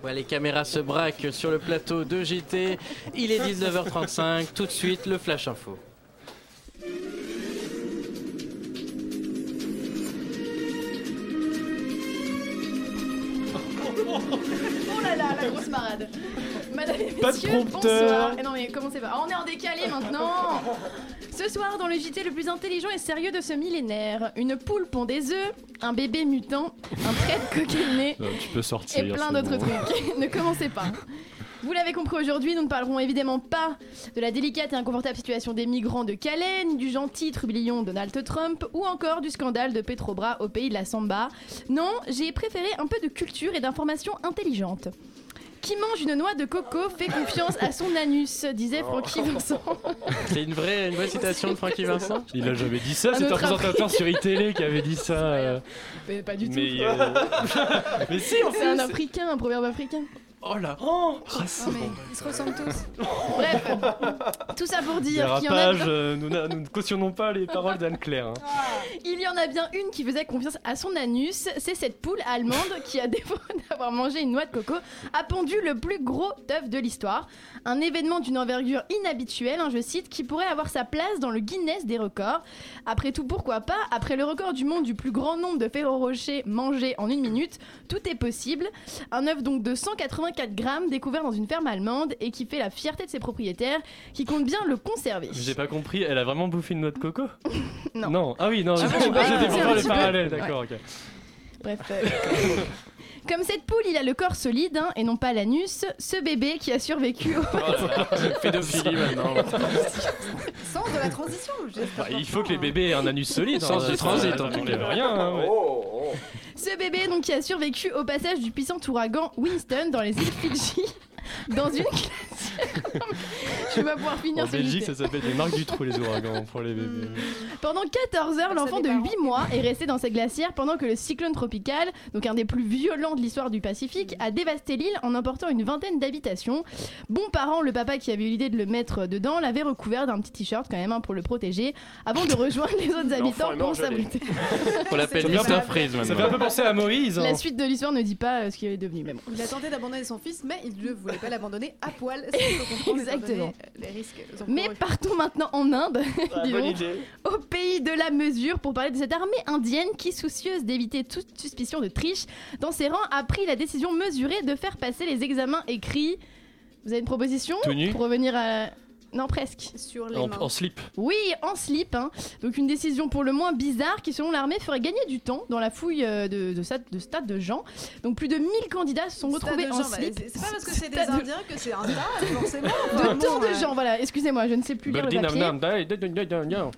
Les caméras se braquent sur le plateau de JT. Il est 19h35. Tout de suite, le Flash Info. Oh là là, la grosse marade. Madame et Pas de messieurs, prompteur. bonsoir. Eh non mais commencez pas. Ah, on est en décalé maintenant. Ce soir, dans le JT le plus intelligent et sérieux de ce millénaire, une poule pond des œufs, un bébé mutant, un traître coqueliné Non, tu peux sortir. et plein c'est d'autres bon. trucs. ne commencez pas. Vous l'avez compris aujourd'hui, nous ne parlerons évidemment pas de la délicate et inconfortable situation des migrants de Calais, ni du gentil trublion Donald Trump, ou encore du scandale de Petrobras au pays de la Samba. Non, j'ai préféré un peu de culture et d'information intelligente. Qui mange une noix de coco fait confiance à son anus, disait Francky Vincent. C'est une vraie, une vraie citation de Francky Vincent Il a jamais dit ça, c'est un présentateur sur iTélé qui avait dit ça. euh. Mais pas du tout. Mais, euh, mais si, en C'est un africain, un proverbe africain. Oh là oh, Ah, mais ils se ressemblent tous. Bref, tout ça pour dire qu'il y en a Dérapage, euh, nous, n'a- nous ne cautionnons pas les paroles d'Anne-Claire. hein. Il y en a bien une qui faisait confiance à son anus, c'est cette poule allemande qui, à défaut d'avoir mangé une noix de coco, a pondu le plus gros œuf de l'histoire. Un événement d'une envergure inhabituelle, hein, je cite, qui pourrait avoir sa place dans le Guinness des records. Après tout, pourquoi pas? Après le record du monde du plus grand nombre de Ferrero Rocher mangés en une minute, tout est possible. Un œuf donc de 184 grammes découvert dans une ferme allemande et qui fait la fierté de ses propriétaires, qui comptent bien le conserver. J'ai pas compris, elle a vraiment bouffé une noix de coco Non. Ah oui, non, Ah j'étais ouais, j'étais pour faire le parallèle, d'accord, ok. Bref. euh, Comme cette poule, il a le corps solide hein, et non pas l'anus. Ce bébé qui a survécu au Pédophilie maintenant. Sens de la transition. Bah, il faut que les bébés aient un anus solide. Sens hein, du ça, transit, n'enlève cas. rien. hein, ouais. Ce bébé donc qui a survécu au passage du puissant ouragan Winston dans les îles Fidji. Dans une glacière. tu vas pouvoir finir En ce Belgique, ça s'appelle les marques du trou, les ouragans, pour les bébés. Pendant 14 heures, l'enfant de 8 mois est resté dans cette glacière pendant que le cyclone tropical, donc un des plus violents de l'histoire du Pacifique, a dévasté l'île en emportant une vingtaine d'habitations. Bon parent, le papa qui avait eu l'idée de le mettre dedans l'avait recouvert d'un petit t-shirt quand même hein, pour le protéger avant de rejoindre les autres habitants pour s'abriter. On l'appelle Ça fait Mr. un peu- Freeze Ça fait un maintenant. peu penser à Moïse. hein. La suite de l'histoire ne dit pas euh, ce qu'il est devenu, mais bon. Il a tenté d'abandonner son fils, mais il ne voulait pas l'abandonner à poil. Exactement. euh, Les risques Mais partons maintenant en Inde, dis bonne donc, idée. au pays de la mesure, pour parler de cette armée indienne qui, soucieuse d'éviter toute suspicion de triche, dans ses rangs a pris la décision mesurée de faire passer les examens écrits. Vous avez une proposition Tout nu pour revenir à... Non, presque. Sur les En, mains. en slip. Oui, en slip. hein. Donc une décision pour le moins bizarre qui, selon l'armée, ferait gagner du temps dans la fouille euh, de, de, stade, de stade de gens. Donc plus de 1000 candidats se sont Stade retrouvés de en gens, bah, slip. c'est- C'est pas parce que c'est des Stade de- Indiens que c'est un stade, forcément. De tant de euh, gens, voilà, excusez-moi, je ne sais plus lire le Birdie, nam, papier. nam.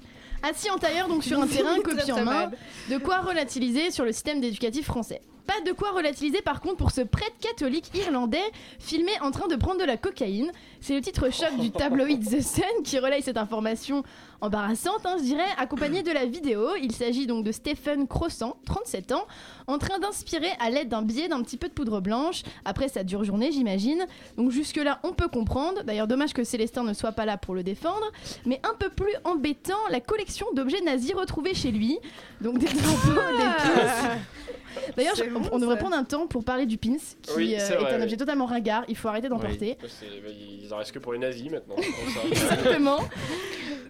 Assis en tailleur, donc sur un terrain, Très, copie en très main, mal. de quoi relativiser sur le système éducatif français. Pas de quoi relativiser par contre pour ce prêtre catholique irlandais filmé en train de prendre de la cocaïne. C'est le titre choc du tabloïd The Sun qui relaye cette information embarrassante, hein, je dirais, accompagnée de la vidéo. Il s'agit donc de Stephen Croissant, 37 ans, en train d'inspirer à l'aide d'un billet d'un petit peu de poudre blanche. Après sa dure journée, j'imagine. Donc jusque-là, on peut comprendre. D'ailleurs, dommage que Célestin ne soit pas là pour le défendre. Mais un peu plus embêtant, la collection d'objets nazis retrouvés chez lui. Donc des drapeaux, des pins. D'ailleurs, on devrait prendre un temps pour parler du pins, qui Oui, euh, est, un oui. objet totalement ringard. Il faut arrêter d'en Oui. porter. Ils en restent que pour les nazis maintenant. Exactement.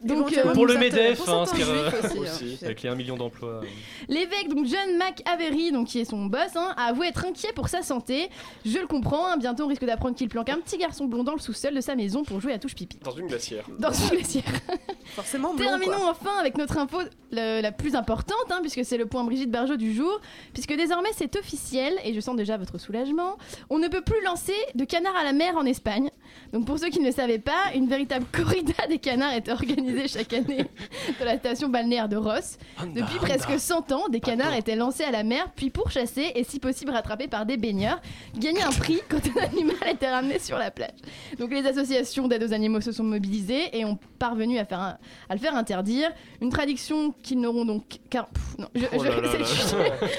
Donc, euh, Pour le MEDEF, hein, ce qui aussi, hein, tu sais. Avec les 1 million d'emplois. euh. L'évêque, donc John McAvery, donc qui est son boss, hein, a avoué être inquiet pour sa santé. Je le comprends, hein, bientôt on risque d'apprendre qu'il planque un petit garçon blond dans le sous-sol de sa maison pour jouer à touche pipi. Dans une glacière. Dans une glacière. Forcément, blond, Terminons quoi. enfin avec notre info le- la plus importante, hein, puisque c'est le point Brigitte Barjot du jour, puisque désormais c'est officiel, et je sens déjà votre soulagement, on ne peut plus lancer de canards à la mer en Espagne. Donc pour ceux qui ne le savaient pas, une véritable corrida des canards est organisée chaque année dans la station balnéaire de Ross. Depuis presque 100 ans, des canards étaient lancés à la mer, puis pourchassés et si possible rattrapés par des baigneurs, gagnaient un prix quand un animal était ramené sur la plage. Donc les associations d'aide aux animaux se sont mobilisées et ont parvenu à, faire un- à le faire interdire. Une traduction qu'ils n'auront donc... Car, pff, non, je, Oh je- là là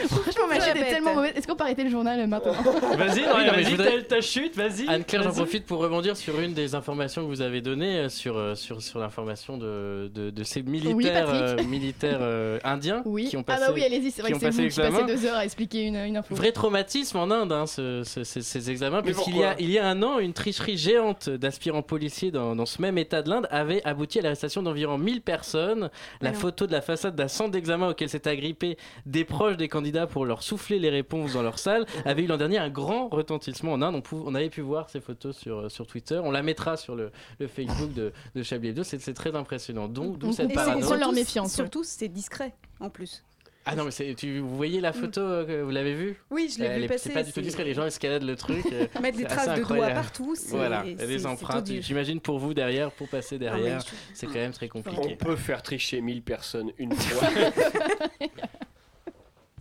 Franchement, ma chute est tellement mauvaise. Est-ce qu'on peut arrêter le journal maintenant Vas-y, non, oui, non, vas-y, voudrais- ta, chute, vas-y. Anne-Claire, j'en profite pour rebondir sur une des informations que vous avez données euh, sur, euh, sur, sur l'information de, de, de ces militaires, euh, militaires euh, indiens Oui. qui ont ah passé, bah oui, allez-y, c'est vrai que c'est passé vous qui passez deux heures à expliquer une, une info. Vrai traumatisme en Inde, hein, ce- ce- ces- ces examens, puisqu'il y a, il y a un an, une tricherie géante d'aspirants policiers dans, dans ce même état de l'Inde avait abouti à l'arrestation d'environ 1000 personnes. La Alors. photo de la façade d'un centre d'examen auquel s'étaient agrippés des proches des candidats pour leur souffler les réponses dans leur salle avait eu l'an dernier un grand retentissement en Inde. On, on avait pu voir ces photos sur, euh, sur Twitter. On la mettra sur le, le Facebook de, de Chablis Hebdo. C'est c'est très impressionnant. Donc, d'où On cette Et c'est- leur surtout- méfiance. Surtout, c'est discret, en plus. Ah non, mais tu, vous voyez la photo, euh, que vous l'avez vue? Oui, je l'ai Elle vu est- passer. C'est pas du tout discret, les gens escaladent le truc. euh, Mettre des traces de doigts partout, c'est Voilà, des empreintes. J'imagine pour vous derrière, pour passer Ah, derrière, je- c'est quand même très On compliqué. peut faire tricher 1000 personnes une fois.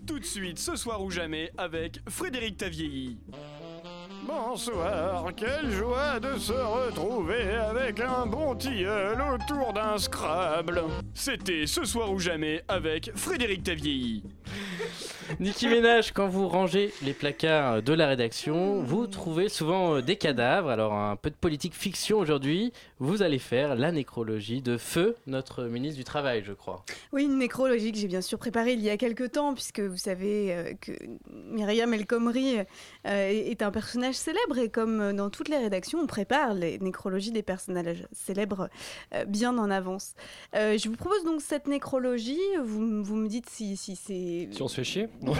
Tout de suite, ce soir ou jamais, avec Frédéric Tavieilly. Bonsoir, quelle joie de se retrouver avec un bon tilleul autour d'un Scrabble. C'était ce soir ou jamais avec Frédéric Tavieilly. Niki Ménage, quand vous rangez les placards de la rédaction, vous trouvez souvent euh, des cadavres. Alors, un peu de politique fiction aujourd'hui. Vous allez faire la nécrologie de Feu, notre ministre du Travail, je crois. Oui, une nécrologie que j'ai bien sûr préparée il y a quelques temps, puisque vous savez euh, que Myriam El Khomri euh, est un personnage célèbre et comme dans toutes les rédactions, on prépare les nécrologies des personnages célèbres bien en avance. Je vous propose donc cette nécrologie, vous, vous me dites si c'est... Si on se fait chier Oui,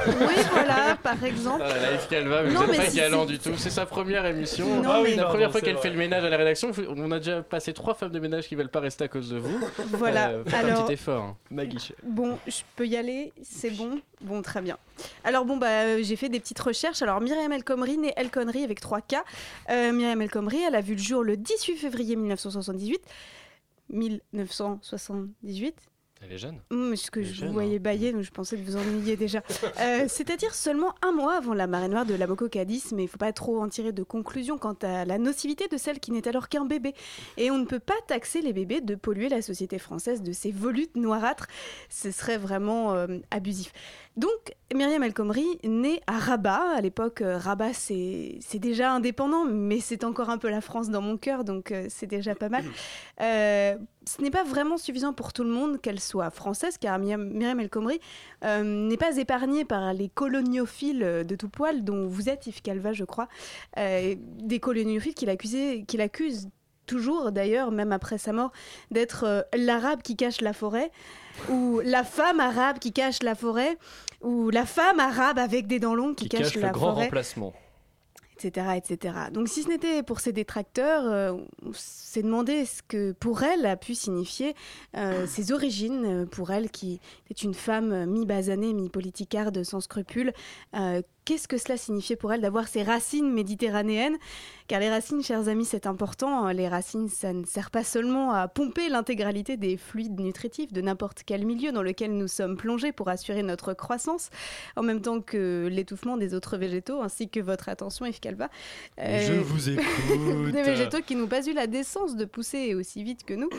voilà, par exemple. Ah, là, Yves Calva, vous Non, n'êtes mais pas si, galant du tout. C'est sa première émission. Non, Ah oui, c'est la première fois qu'elle vrai. fait le ménage à la rédaction. On a déjà passé trois femmes de ménage qui veulent pas rester à cause de vous. Voilà, Euh, faites un alors... petit effort. hein. Maggie. Bon, je peux y aller, c'est bon Bon, très bien. Alors bon, bah, euh, j'ai fait des petites recherches. Alors Myriam El Khomri, née El Khomri avec 3 K. Euh, Myriam El Khomri, elle a vu le jour le 18 février 1978. 1978 Elle est jeune. Hum, ce que Elle je jeune, vous hein. voyais bailler, donc je pensais que vous ennuyiez déjà. Euh, C'est-à-dire seulement un mois avant la marée noire de la Cadiz, mais il faut pas trop en tirer de conclusion quant à la nocivité de celle qui n'est alors qu'un bébé. Et on ne peut pas taxer les bébés de polluer la société française de ces volutes noirâtres. Ce serait vraiment euh, abusif. Donc, Myriam El Khomri, née à Rabat. À l'époque, euh, Rabat, c'est c'est déjà indépendant, mais c'est encore un peu la France dans mon cœur, donc euh, c'est déjà pas mal. Ce n'est pas vraiment suffisant pour tout le monde qu'elle soit française, car Myriam, El Khomri euh, n'est pas épargnée par les coloniophiles de tout poil, dont vous êtes Yves Calva, je crois, Euh, des coloniophiles qu'il accusait- qu'il accuse toujours d'ailleurs, même après sa mort, d'être euh, l'arabe qui cache la forêt, ou la femme arabe qui cache la forêt, ou la femme arabe avec des dents longues qui, Qui cache, cache le la grand forêt remplacement. Donc si ce n'était pour ses détracteurs, euh, on s'est demandé ce que pour elle a pu signifier euh, ses origines, euh, pour elle qui est une femme euh, mi-basanée, mi-politicarde, sans scrupules. Euh, Qu'est-ce que cela signifiait pour elle d'avoir ses racines méditerranéennes? Car les racines, chers amis, c'est important. Les racines, ça ne sert pas seulement à pomper l'intégralité des fluides nutritifs de n'importe quel milieu dans lequel nous sommes plongés pour assurer notre croissance, en même temps que l'étouffement des autres végétaux, ainsi que votre attention, Yves Calva. Je vous écoute. des végétaux qui n'ont pas eu la décence de pousser aussi vite que nous.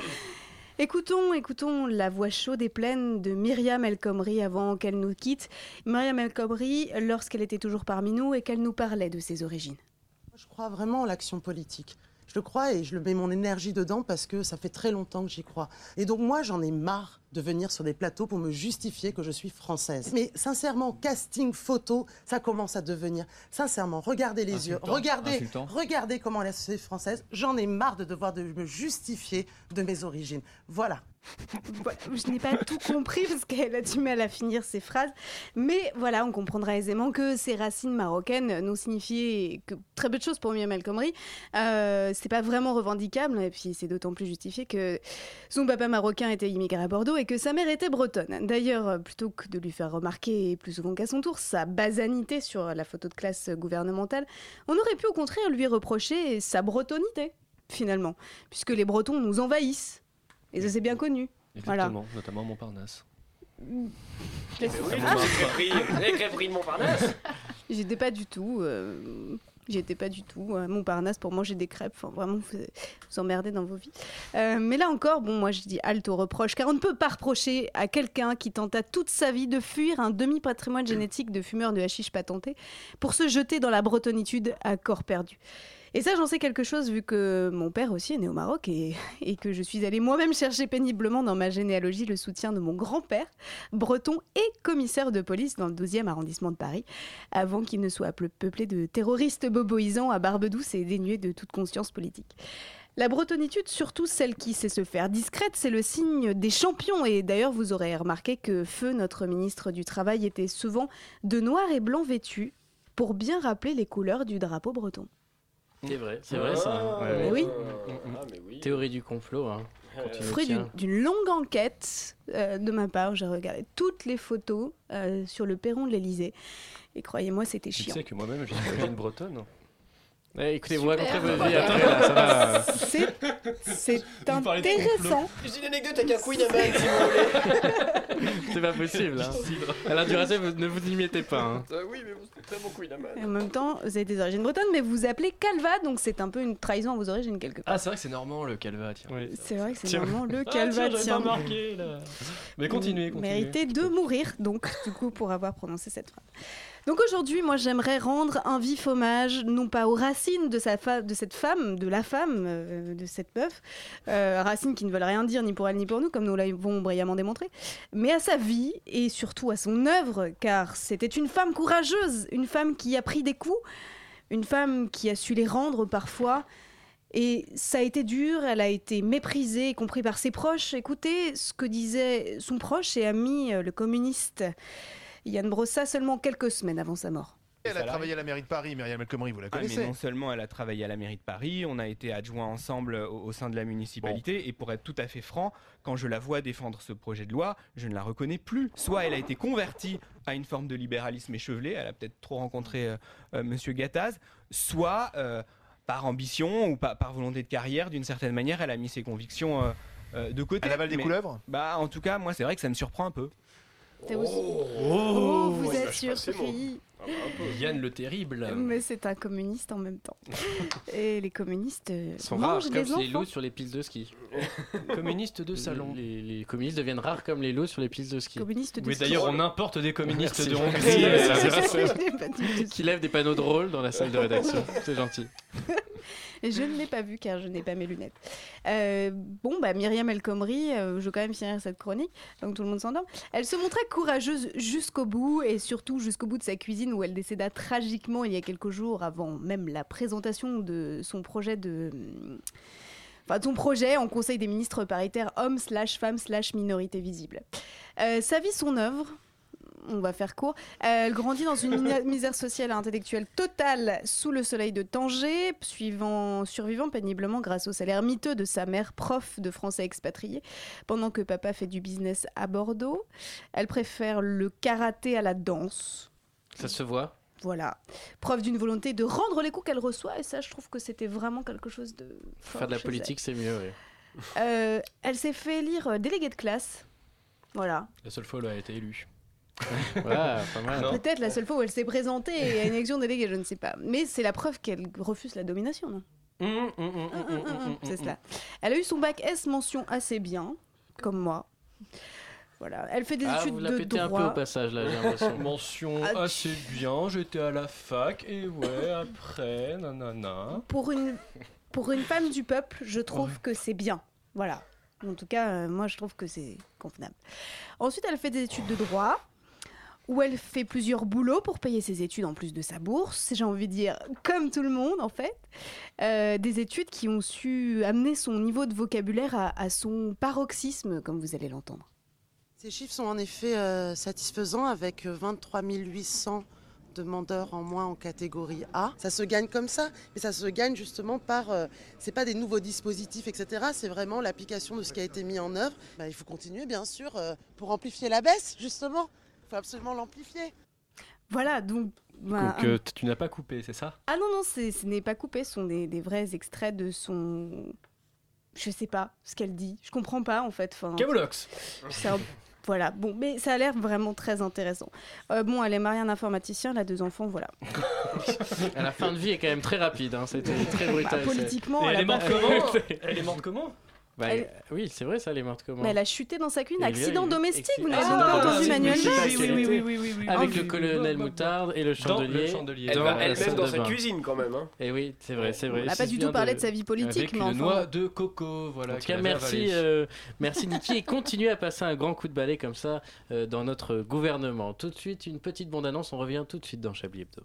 Écoutons, écoutons la voix chaude et pleine de Myriam El Khomri avant qu'elle nous quitte. Myriam El Khomri, lorsqu'elle était toujours parmi nous et qu'elle nous parlait de ses origines. Je crois vraiment en l'action politique. Je le crois et je le mets mon énergie dedans parce que ça fait très longtemps que j'y crois. Et donc moi, j'en ai marre de venir sur des plateaux pour me justifier que je suis française. Mais sincèrement, casting photo, ça commence à devenir. Sincèrement, regardez les yeux, regardez, Insultant. regardez comment est la société française. J'en ai marre de devoir de me justifier de mes origines. Voilà. Je n'ai pas tout compris parce qu'elle a du mal à finir ses phrases. Mais voilà, on comprendra aisément que ces racines marocaines n'ont signifié que très peu de choses pour Myriam El Khomri. Euh, c'est pas vraiment revendicable et puis c'est d'autant plus justifié que son papa marocain était immigré à Bordeaux et que sa mère était bretonne. D'ailleurs, euh, plutôt que de lui faire remarquer plus souvent qu'à son tour sa basanité sur la photo de classe gouvernementale, on aurait pu au contraire lui reprocher sa bretonité finalement, puisque les Bretons nous envahissent. Et ça c'est bien connu. Voilà. Exactement, notamment Montparnasse. Ah, les les crêperies de Montparnasse. J'étais pas du tout. euh, J'étais pas du tout à Montparnasse pour manger des crêpes. Enfin, vraiment, vous vous emmerdez dans vos vies. Euh, mais là encore, bon, moi je dis halte au reproche, car on ne peut pas reprocher à quelqu'un qui tenta toute sa vie de fuir un demi-patrimoine génétique de fumeurs de hashish patenté pour se jeter dans la bretonitude à corps perdu. Et ça, j'en sais quelque chose vu que mon père aussi est né au Maroc et, que je suis allée moi-même chercher péniblement dans ma généalogie le soutien de mon grand-père, breton et commissaire de police dans le 12e arrondissement de Paris, avant qu'il ne soit peu- peuplé de terroristes boboisants à barbe douce et dénués de toute conscience politique. La bretonitude, surtout celle qui sait se faire discrète, c'est le signe des champions. Et d'ailleurs, vous aurez remarqué que Feu, notre ministre du Travail, était souvent de noir et blanc vêtu pour bien rappeler les couleurs du drapeau breton. C'est vrai, c'est vrai ça. Ah, Ouais, oui. Mm, mm. Théorie du complot. Hein. tu Fruit d'une longue enquête euh, de ma part, j'ai regardé toutes les photos euh, sur le perron de l'Elysée. Et croyez-moi, c'était Tu chiant. sais que moi-même, j'ai une bretonne. Ouais, écoutez, vous Super. racontez votre vie après, là, ça va. C'est- C'est Vous parlez de intéressant. J'ai une anecdote avec un Queen Amman, si vous voulez. C'est pas possible. Hein. Alain Duracell, vous- ne vous y mettez pas. hein. Euh, oui, mais bon, c'est très bon Queen Amman. Et en même temps, vous avez des origines bretonnes, mais vous vous appelez Calva, donc c'est un peu une trahison à vos origines quelque part. Ah, c'est vrai que c'est normand le calva, tiens. C'est vrai que c'est Tiens. vraiment le Ah, Calva, tiens, j'avais tiens. pas marqué, là. Mais continuez, continuez. Mérité de mourir, donc, du coup, pour avoir prononcé cette phrase. Donc aujourd'hui, moi, j'aimerais rendre un vif hommage, non pas aux racines de, cette femme, de la femme, euh, de cette meuf, euh, racines qui ne veulent rien dire ni pour elle ni pour nous, comme nous l'avons brillamment démontré, mais à sa vie et surtout à son œuvre, car c'était une femme courageuse, une femme qui a pris des coups, une femme qui a su les rendre parfois. Et ça a été dur, elle a été méprisée, y compris par ses proches. Écoutez ce que disait son proche et ami, euh, le communiste Yann Brossa, seulement quelques semaines avant sa mort. Elle a travaillé à la mairie de Paris, Myriam El Khomri, vous la Ah, mais connaissez non seulement elle a travaillé à la mairie de Paris, on a été adjoints ensemble au, au sein de la municipalité, et pour être tout à fait franc, quand je la vois défendre ce projet de loi, je ne la reconnais plus. Soit elle a été convertie à une forme de libéralisme échevelé, elle a peut-être trop rencontré euh, euh, Monsieur Gattaz, soit euh, par ambition ou par, par volonté de carrière, d'une certaine manière, elle a mis ses convictions euh, euh, de côté. Elle avale des mais- couleuvres? Bah, en tout cas, moi, c'est vrai que ça me surprend un peu. T'es aussi. Oh, Oh, vous il êtes va se passer surpris. Yann le terrible. Mais c'est un communiste en même temps. Et les communistes euh, Ils sont rares comme les loups sur les pistes de ski. Communiste de salon. Les, les communistes deviennent rares comme les loups sur les pistes de ski. Communistes de Oui, ski. d'ailleurs, on importe des communistes Merci, de. Hongrie. Euh. Qui lève des panneaux drôles dans la salle de rédaction. C'est gentil. Et je ne l'ai pas vu car je n'ai pas mes lunettes. Euh, bon, bah Myriam El Khomri, euh, je vais quand même finir cette chronique, donc tout le monde s'endort. Elle se montrait courageuse jusqu'au bout et surtout jusqu'au bout de sa cuisine où elle décéda tragiquement il y a quelques jours avant même la présentation de son projet de. Enfin, de son projet en Conseil des ministres paritaires hommes slash femmes slash minorité visible. Euh, sa vie, son œuvre, on va faire court. Euh, Elle grandit dans une misère sociale et intellectuelle totale sous le soleil de Tanger, suivant, survivant péniblement grâce au salaire miteux de sa mère, prof de français expatrié, pendant que papa fait du business à Bordeaux. Elle préfère le karaté à la danse. Ça se voit. Voilà. Preuve d'une volonté de rendre les coups qu'elle reçoit, et ça, je trouve que c'était vraiment quelque chose de. fort Faire de la politique, c'est mieux. oui. elle. Euh, elle s'est fait élire euh, déléguée de classe. Voilà. La seule fois où elle a été élue. Voilà, pas mal. Non. Peut-être la seule fois où elle s'est présentée à une élection déléguée, je ne sais pas. Mais c'est la preuve qu'elle refuse la domination, non Hum, C'est cela. Elle a eu son bac S mention assez bien, comme moi. Voilà. Elle fait des Ah, études vous la de pétez un peu au passage, là, j'ai l'impression. Mention Ah, assez bien, j'étais à la fac et ouais, après, nanana. Pour une, pour une femme du peuple, je trouve que c'est bien. Voilà. En tout cas, euh, moi, je trouve que c'est convenable. Ensuite, elle fait des études de droit, où elle fait plusieurs boulots pour payer ses études en plus de sa bourse. J'ai envie de dire, comme tout le monde, en fait. Euh, des études qui ont su amener son niveau de vocabulaire à, à son paroxysme, comme vous allez l'entendre. Ces chiffres sont en effet euh, satisfaisants avec euh, 23 800 demandeurs en moins en catégorie A. Ça se gagne comme ça, mais ça se gagne justement par. euh, c'est pas des nouveaux dispositifs, etc. C'est vraiment l'application de ce qui a été mis en œuvre. Bah, il faut continuer, bien sûr, euh, pour amplifier la baisse, justement. Il faut absolument l'amplifier. Voilà, donc. bah, Donc euh, tu n'as pas coupé, c'est ça? Ah non, non, ce n'est pas coupé, ce sont des, des vrais extraits de son. Je sais pas ce qu'elle dit. Je comprends pas en fait. Enfin, Camoulox c'est un- Voilà, bon, mais ça a l'air vraiment très intéressant. Euh, bon, elle est mariée à un informaticien, elle a deux enfants, voilà. La fin de vie est quand même très rapide, hein, c'était très brutal. Bah, politiquement, Et elle elle a est morte pas- comment Elle est morte comment Bah, Elle- Oui, c'est vrai, ça, elle est morte comment Mais elle a chuté dans sa cuisine, Et accident domestique, vous n'avez pas entendu Manuel pas Valls ce qu'elle était. Avec le colonel Moutarde et le chandelier. Elle va elle-même dans sa cuisine quand même. Hein. Et oui, c'est vrai, c'est vrai. On n'a pas du tout parlé de sa vie politique, mais une enfin. noix de coco, voilà. En tout cas, merci, euh, merci Niki et continuez à passer un grand coup de balai comme ça euh, dans notre gouvernement. Tout de suite, une petite bande-annonce, on revient tout de suite dans Chablis Hebdo.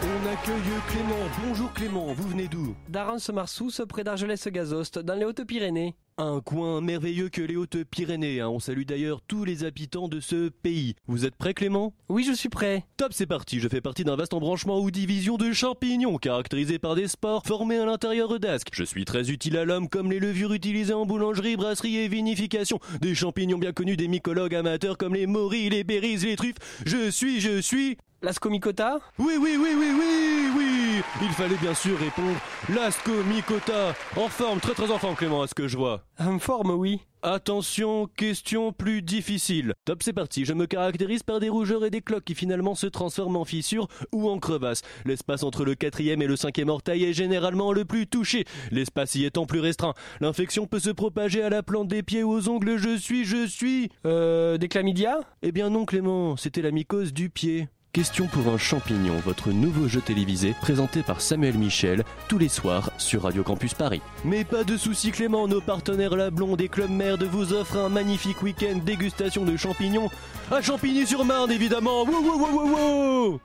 On accueille Clément. Bonjour Clément, vous venez d'où D'Arens-Marsous, près d'Argelès-Gazost, dans les Hautes-Pyrénées. Un coin merveilleux que les Hautes-Pyrénées. hein. On salue d'ailleurs tous les habitants de ce pays. Vous êtes prêt Clément? Oui, je suis prêt. Top, c'est parti. Je fais partie d'un vaste embranchement ou division de champignons caractérisés par des spores formés à l'intérieur d'asques. Je suis très utile à l'homme comme les levures utilisées en boulangerie, brasserie et vinification. Des champignons bien connus des mycologues amateurs comme les morilles, les berries, les truffes. Je suis, je suis... L'ascomicota Oui, oui, oui, oui, oui, oui Il fallait bien sûr répondre l'ascomicota. En forme, très très en forme Clément, à ce que je vois. En forme, oui. Attention, question plus difficile. Top, c'est parti. Je me caractérise par des rougeurs et des cloques qui finalement se transforment en fissures ou en crevasses. L'espace entre le quatrième et le cinquième orteil est généralement le plus touché. L'espace y étant plus restreint. L'infection peut se propager à la plante des pieds ou aux ongles. Je suis, je suis. Euh, des chlamydia? Eh bien non, Clément. C'était la mycose du pied. Question pour un champignon, votre nouveau jeu télévisé présenté par Samuel Michel tous les soirs sur Radio Campus Paris. Mais pas de soucis Clément, nos partenaires La Blonde et Club Merde vous offrent un magnifique week-end dégustation de champignons à Champigny-sur-Marne évidemment. Wouh,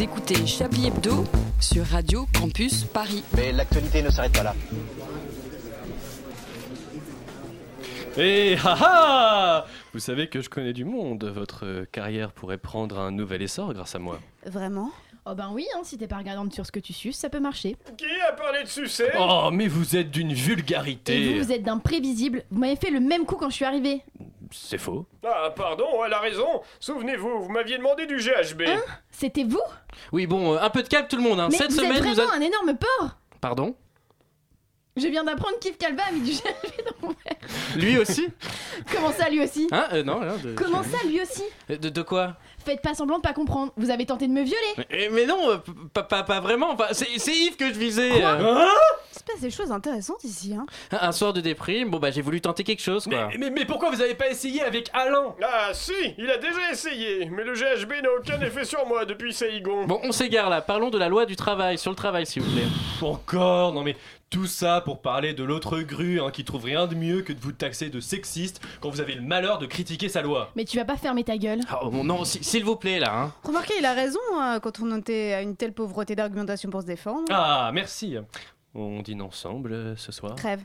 Vous écoutez Chablis Hebdo sur Radio Campus Paris. Mais l'actualité ne s'arrête pas là. Et haha Vous savez que je connais du monde. Votre carrière pourrait prendre un nouvel essor grâce à moi. Vraiment Oh ben oui, hein, si t'es pas regardante sur ce que tu suces, ça peut marcher. Qui a parlé de sucer? Oh, mais vous êtes d'une Et vulgarité. vous, vous êtes d'un prévisible. Vous m'avez fait le même coup quand je suis arrivée. C'est faux. Ah, pardon, elle a raison. Souvenez-vous, vous m'aviez demandé du GHB. Hein C'était vous Oui, bon, euh, un peu de calme tout le monde. Hein. Mais Cette vous semaine, êtes nous vraiment a- un énorme porc Pardon Je viens d'apprendre qu'Yves Calva a mis du GHB dans mon verre. Lui aussi Comment ça, lui aussi Hein Euh, Non, rien de... Comment ça, lui aussi de, de quoi Faites pas semblant de pas comprendre. Vous avez tenté de me violer. mais, eh, mais non, euh, pas, pas, pas vraiment. Enfin, c'est c'est Yves que je visais. Quoi euh. Il se passe des choses intéressantes ici. Hein. Un soir de déprime, bon bah j'ai voulu tenter quelque chose quoi. Mais, mais pourquoi vous avez pas essayé avec Alain? Ah, si, il a déjà essayé, mais le GHB n'a aucun effet sur moi depuis Saigon. Bon, on s'égare là. Parlons de la loi du travail, sur le travail s'il vous plaît. Encore? Non mais tout ça pour parler de l'autre grue hein, qui trouve rien de mieux que de vous taxer de sexiste quand vous avez le malheur de critiquer sa loi. Mais tu vas pas fermer ta gueule. Oh non, si- s'il vous plaît là. Hein. Remarquez, il a raison hein, quand on était à une telle pauvreté d'argumentation pour se défendre. Ah, merci. On dîne ensemble euh, ce soir. Crève.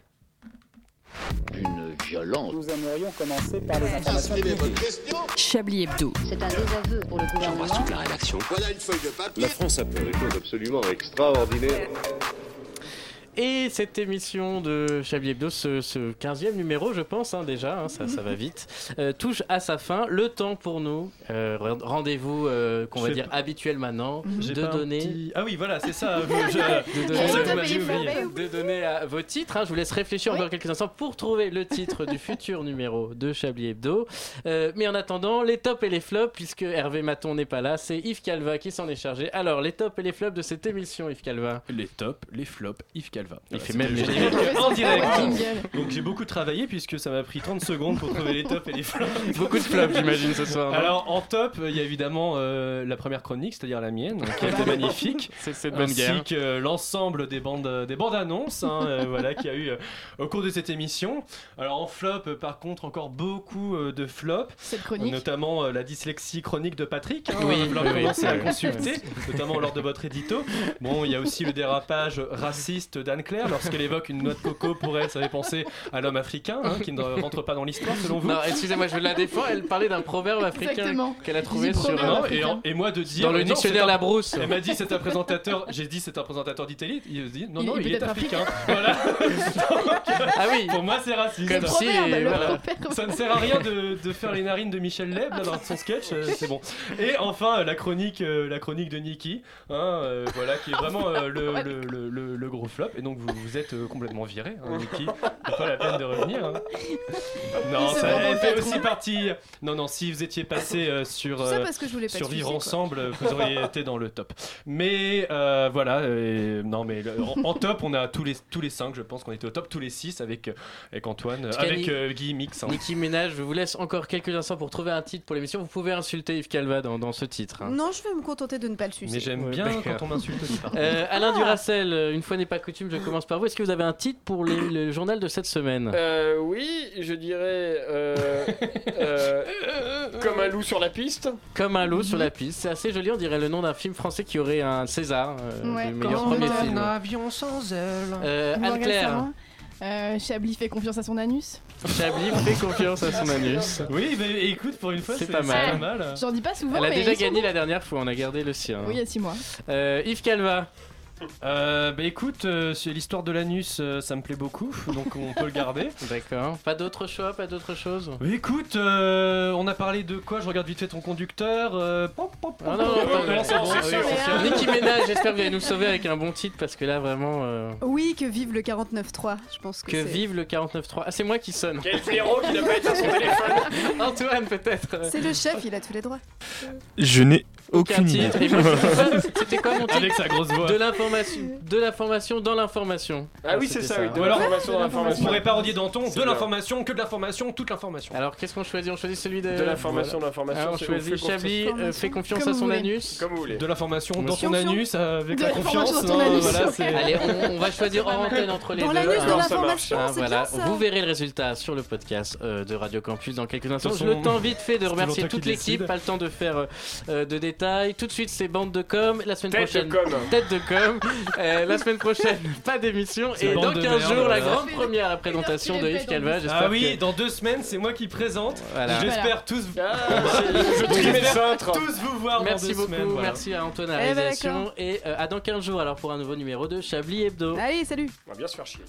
Une violence. Nous aimerions commencer par les informations publiques. Chablis Hebdo. C'est un désaveu pour le gouvernement. la rédaction. Voilà une feuille de papier. La France a fait des choses absolument extraordinaires. Et cette émission de Chablis Hebdo, ce, ce 15e numéro, je pense hein, déjà, hein, ça, ça va vite, euh, touche à sa fin. Le temps pour nous, euh, re- rendez-vous euh, qu'on va dire habituel maintenant, J'ai de pas donner. petit- Ah oui, voilà, c'est ça. je- de donner, de donner à vos titres. hein. Je vous laisse réfléchir encore quelques instants pour trouver le titre du futur numéro de Chablis Hebdo. Euh, mais en attendant, les tops et les flops, puisque Hervé Maton n'est pas là, c'est Yves Calva qui s'en est chargé. Alors, les tops et les flops de cette émission, Yves Calva? Les tops, les flops, Yves Calva. Il Voilà, fait c'était même le les en direct. Donc j'ai beaucoup travaillé puisque ça m'a pris 30 secondes pour trouver les tops et les flops. Beaucoup de flops, j'imagine, ce soir. Alors en top, il y a évidemment euh, la première chronique, c'est-à-dire la mienne, qui a été magnifique. C'est de bonne ainsi guerre. que l'ensemble des bandes, des bandes annonces hein, euh, voilà, qu'il y a eu euh, au cours de cette émission. Alors en flop, euh, par contre, encore beaucoup euh, de flops, Cette chronique. notamment euh, la dyslexie chronique de Patrick. hein, Oui, oui, commencer à consulter, notamment lors de votre édito. Bon, il y a aussi le dérapage raciste d'Anne-Claire lorsqu'elle évoque une noix de coco pour elle, ça fait penser à l'homme africain hein, qui ne rentre pas dans l'histoire selon vous Non, excusez-moi, je la défends. Elle parlait d'un proverbe africain qu'elle a trouvé sur. Non, et, en- et moi de dire Dans le non, dictionnaire c'est un- Labrousse. Elle m'a dit c'est un présentateur. J'ai dit c'est un présentateur d'Italie. Il dit non Il non est il est africain. Voilà. Ah oui. Pour moi c'est raciste. Comme si. voilà. Ça ne sert à rien de, de faire les narines de Michel Leb dans son sketch, euh, c'est bon. Et enfin euh, la chronique, euh, la chronique de Niki, hein, euh, voilà, qui est vraiment euh, le, le, le, le- le gros flop. Et donc vous, vous êtes euh, complètement viré, hein. C'est pas la peine de revenir. hein. Non, ça elle fait aussi partie. Non, non, si vous étiez passé euh, sur Tout ça euh, parce que je voulais pas sur te Vivre sucer, quoi. ensemble, euh, vous auriez été dans le top. Mais euh, voilà, euh, non mais le- en, en top, on a tous les tous les cinq, je pense qu'on était au top, tous les six avec euh, avec Antoine, euh, Parce avec euh, Guy Mix. hein. Niki Ménage, je vous laisse encore quelques instants pour trouver un titre pour l'émission. Vous pouvez insulter Yves Calva dans, dans ce titre. hein. Non, je vais me contenter de ne pas le sucer. Mais j'aime Ouais, bien d'accord. quand on m'insulte aussi. par Euh, Alain Duracel, une fois n'est pas coutume, je commence par vous. Est-ce que vous avez un titre pour les- le journal de cette semaine? Euh, oui, je dirais euh, euh, comme un loup sur la piste. Comme un loup sur la piste. C'est assez joli, on dirait le nom d'un film français qui aurait un César, euh, Ouais, le meilleur comme premier un film. avion sans aile. Euh, Vous me regardez ça, Anne-Claire, Euh, Chablis fait confiance à son anus. Chablis fait confiance à son anus. Oui, écoute, pour une fois, C'est pas mal. J'en dis pas souvent, Elle a mais déjà gagné la dernière fois, on a gardé le sien. Oui, il y a 6 mois. Euh, Yves Calva, Euh, bah écoute, euh, c'est l'histoire de l'anus, euh, ça me plaît beaucoup, donc on peut le garder. d'accord. Pas d'autre choix, pas d'autre chose Écoute, euh, on a parlé de quoi? Je regarde vite fait ton conducteur. euh, pop, pop, pop, Ah non, non, c'est bon. Nicki Ménage, j'espère que vous allez nous sauver avec un bon titre parce que là vraiment. euh, Oui, que vive le 49.3. Je pense que, Que c'est- vive le 49.3. Ah, c'est moi qui sonne. Quel blaireau qui n'a pas éteint son téléphone? Antoine, peut-être. C'est le chef, il a tous les droits. Je n'ai Aucun aucune idée. titre. Et moi, c'était quoi- mon titre Avec sa grosse voix. De l'information, de l'information dans l'information. Ah oui, c'est ça, oui, de Ou alors, l'information dans on l'information. pourrait parodier Danton, de l'information, que de l'information, toute l'information. Alors qu'est-ce qu'on choisit? On choisit celui de. De l'information, de l'information. On choisit fait Chablis confiance- euh, fait confiance à son anus. Comme vous voulez. De l'information dans fion. anus, avec De la l'information confiance. dans Allez, on, on va choisir en antenne entre les Dans deux. l'anus de l'information, Ah, vous verrez le résultat sur le podcast euh, de Radio Campus dans quelques instants. Je le temps vite fait de remercier toute qui l'équipe, pas le temps de faire euh, de détails. Tout de suite, c'est bande de com. La semaine Tête de prochaine, com. tête de com. Euh, la semaine prochaine, pas d'émission. Et dans de 15 merde, jours, la voilà. grande première, la présentation de Yves Calva. J'espère Ah oui, que- dans deux semaines, c'est moi qui présente. Voilà. J'espère tous. Ah, tous vous voir Merci dans deux beaucoup, semaines. voilà. merci à Antoine à la Eh ben, réalisation et euh, à dans 15 jours alors pour un nouveau numéro de Chablis Hebdo. Allez, salut On va bien se faire chier.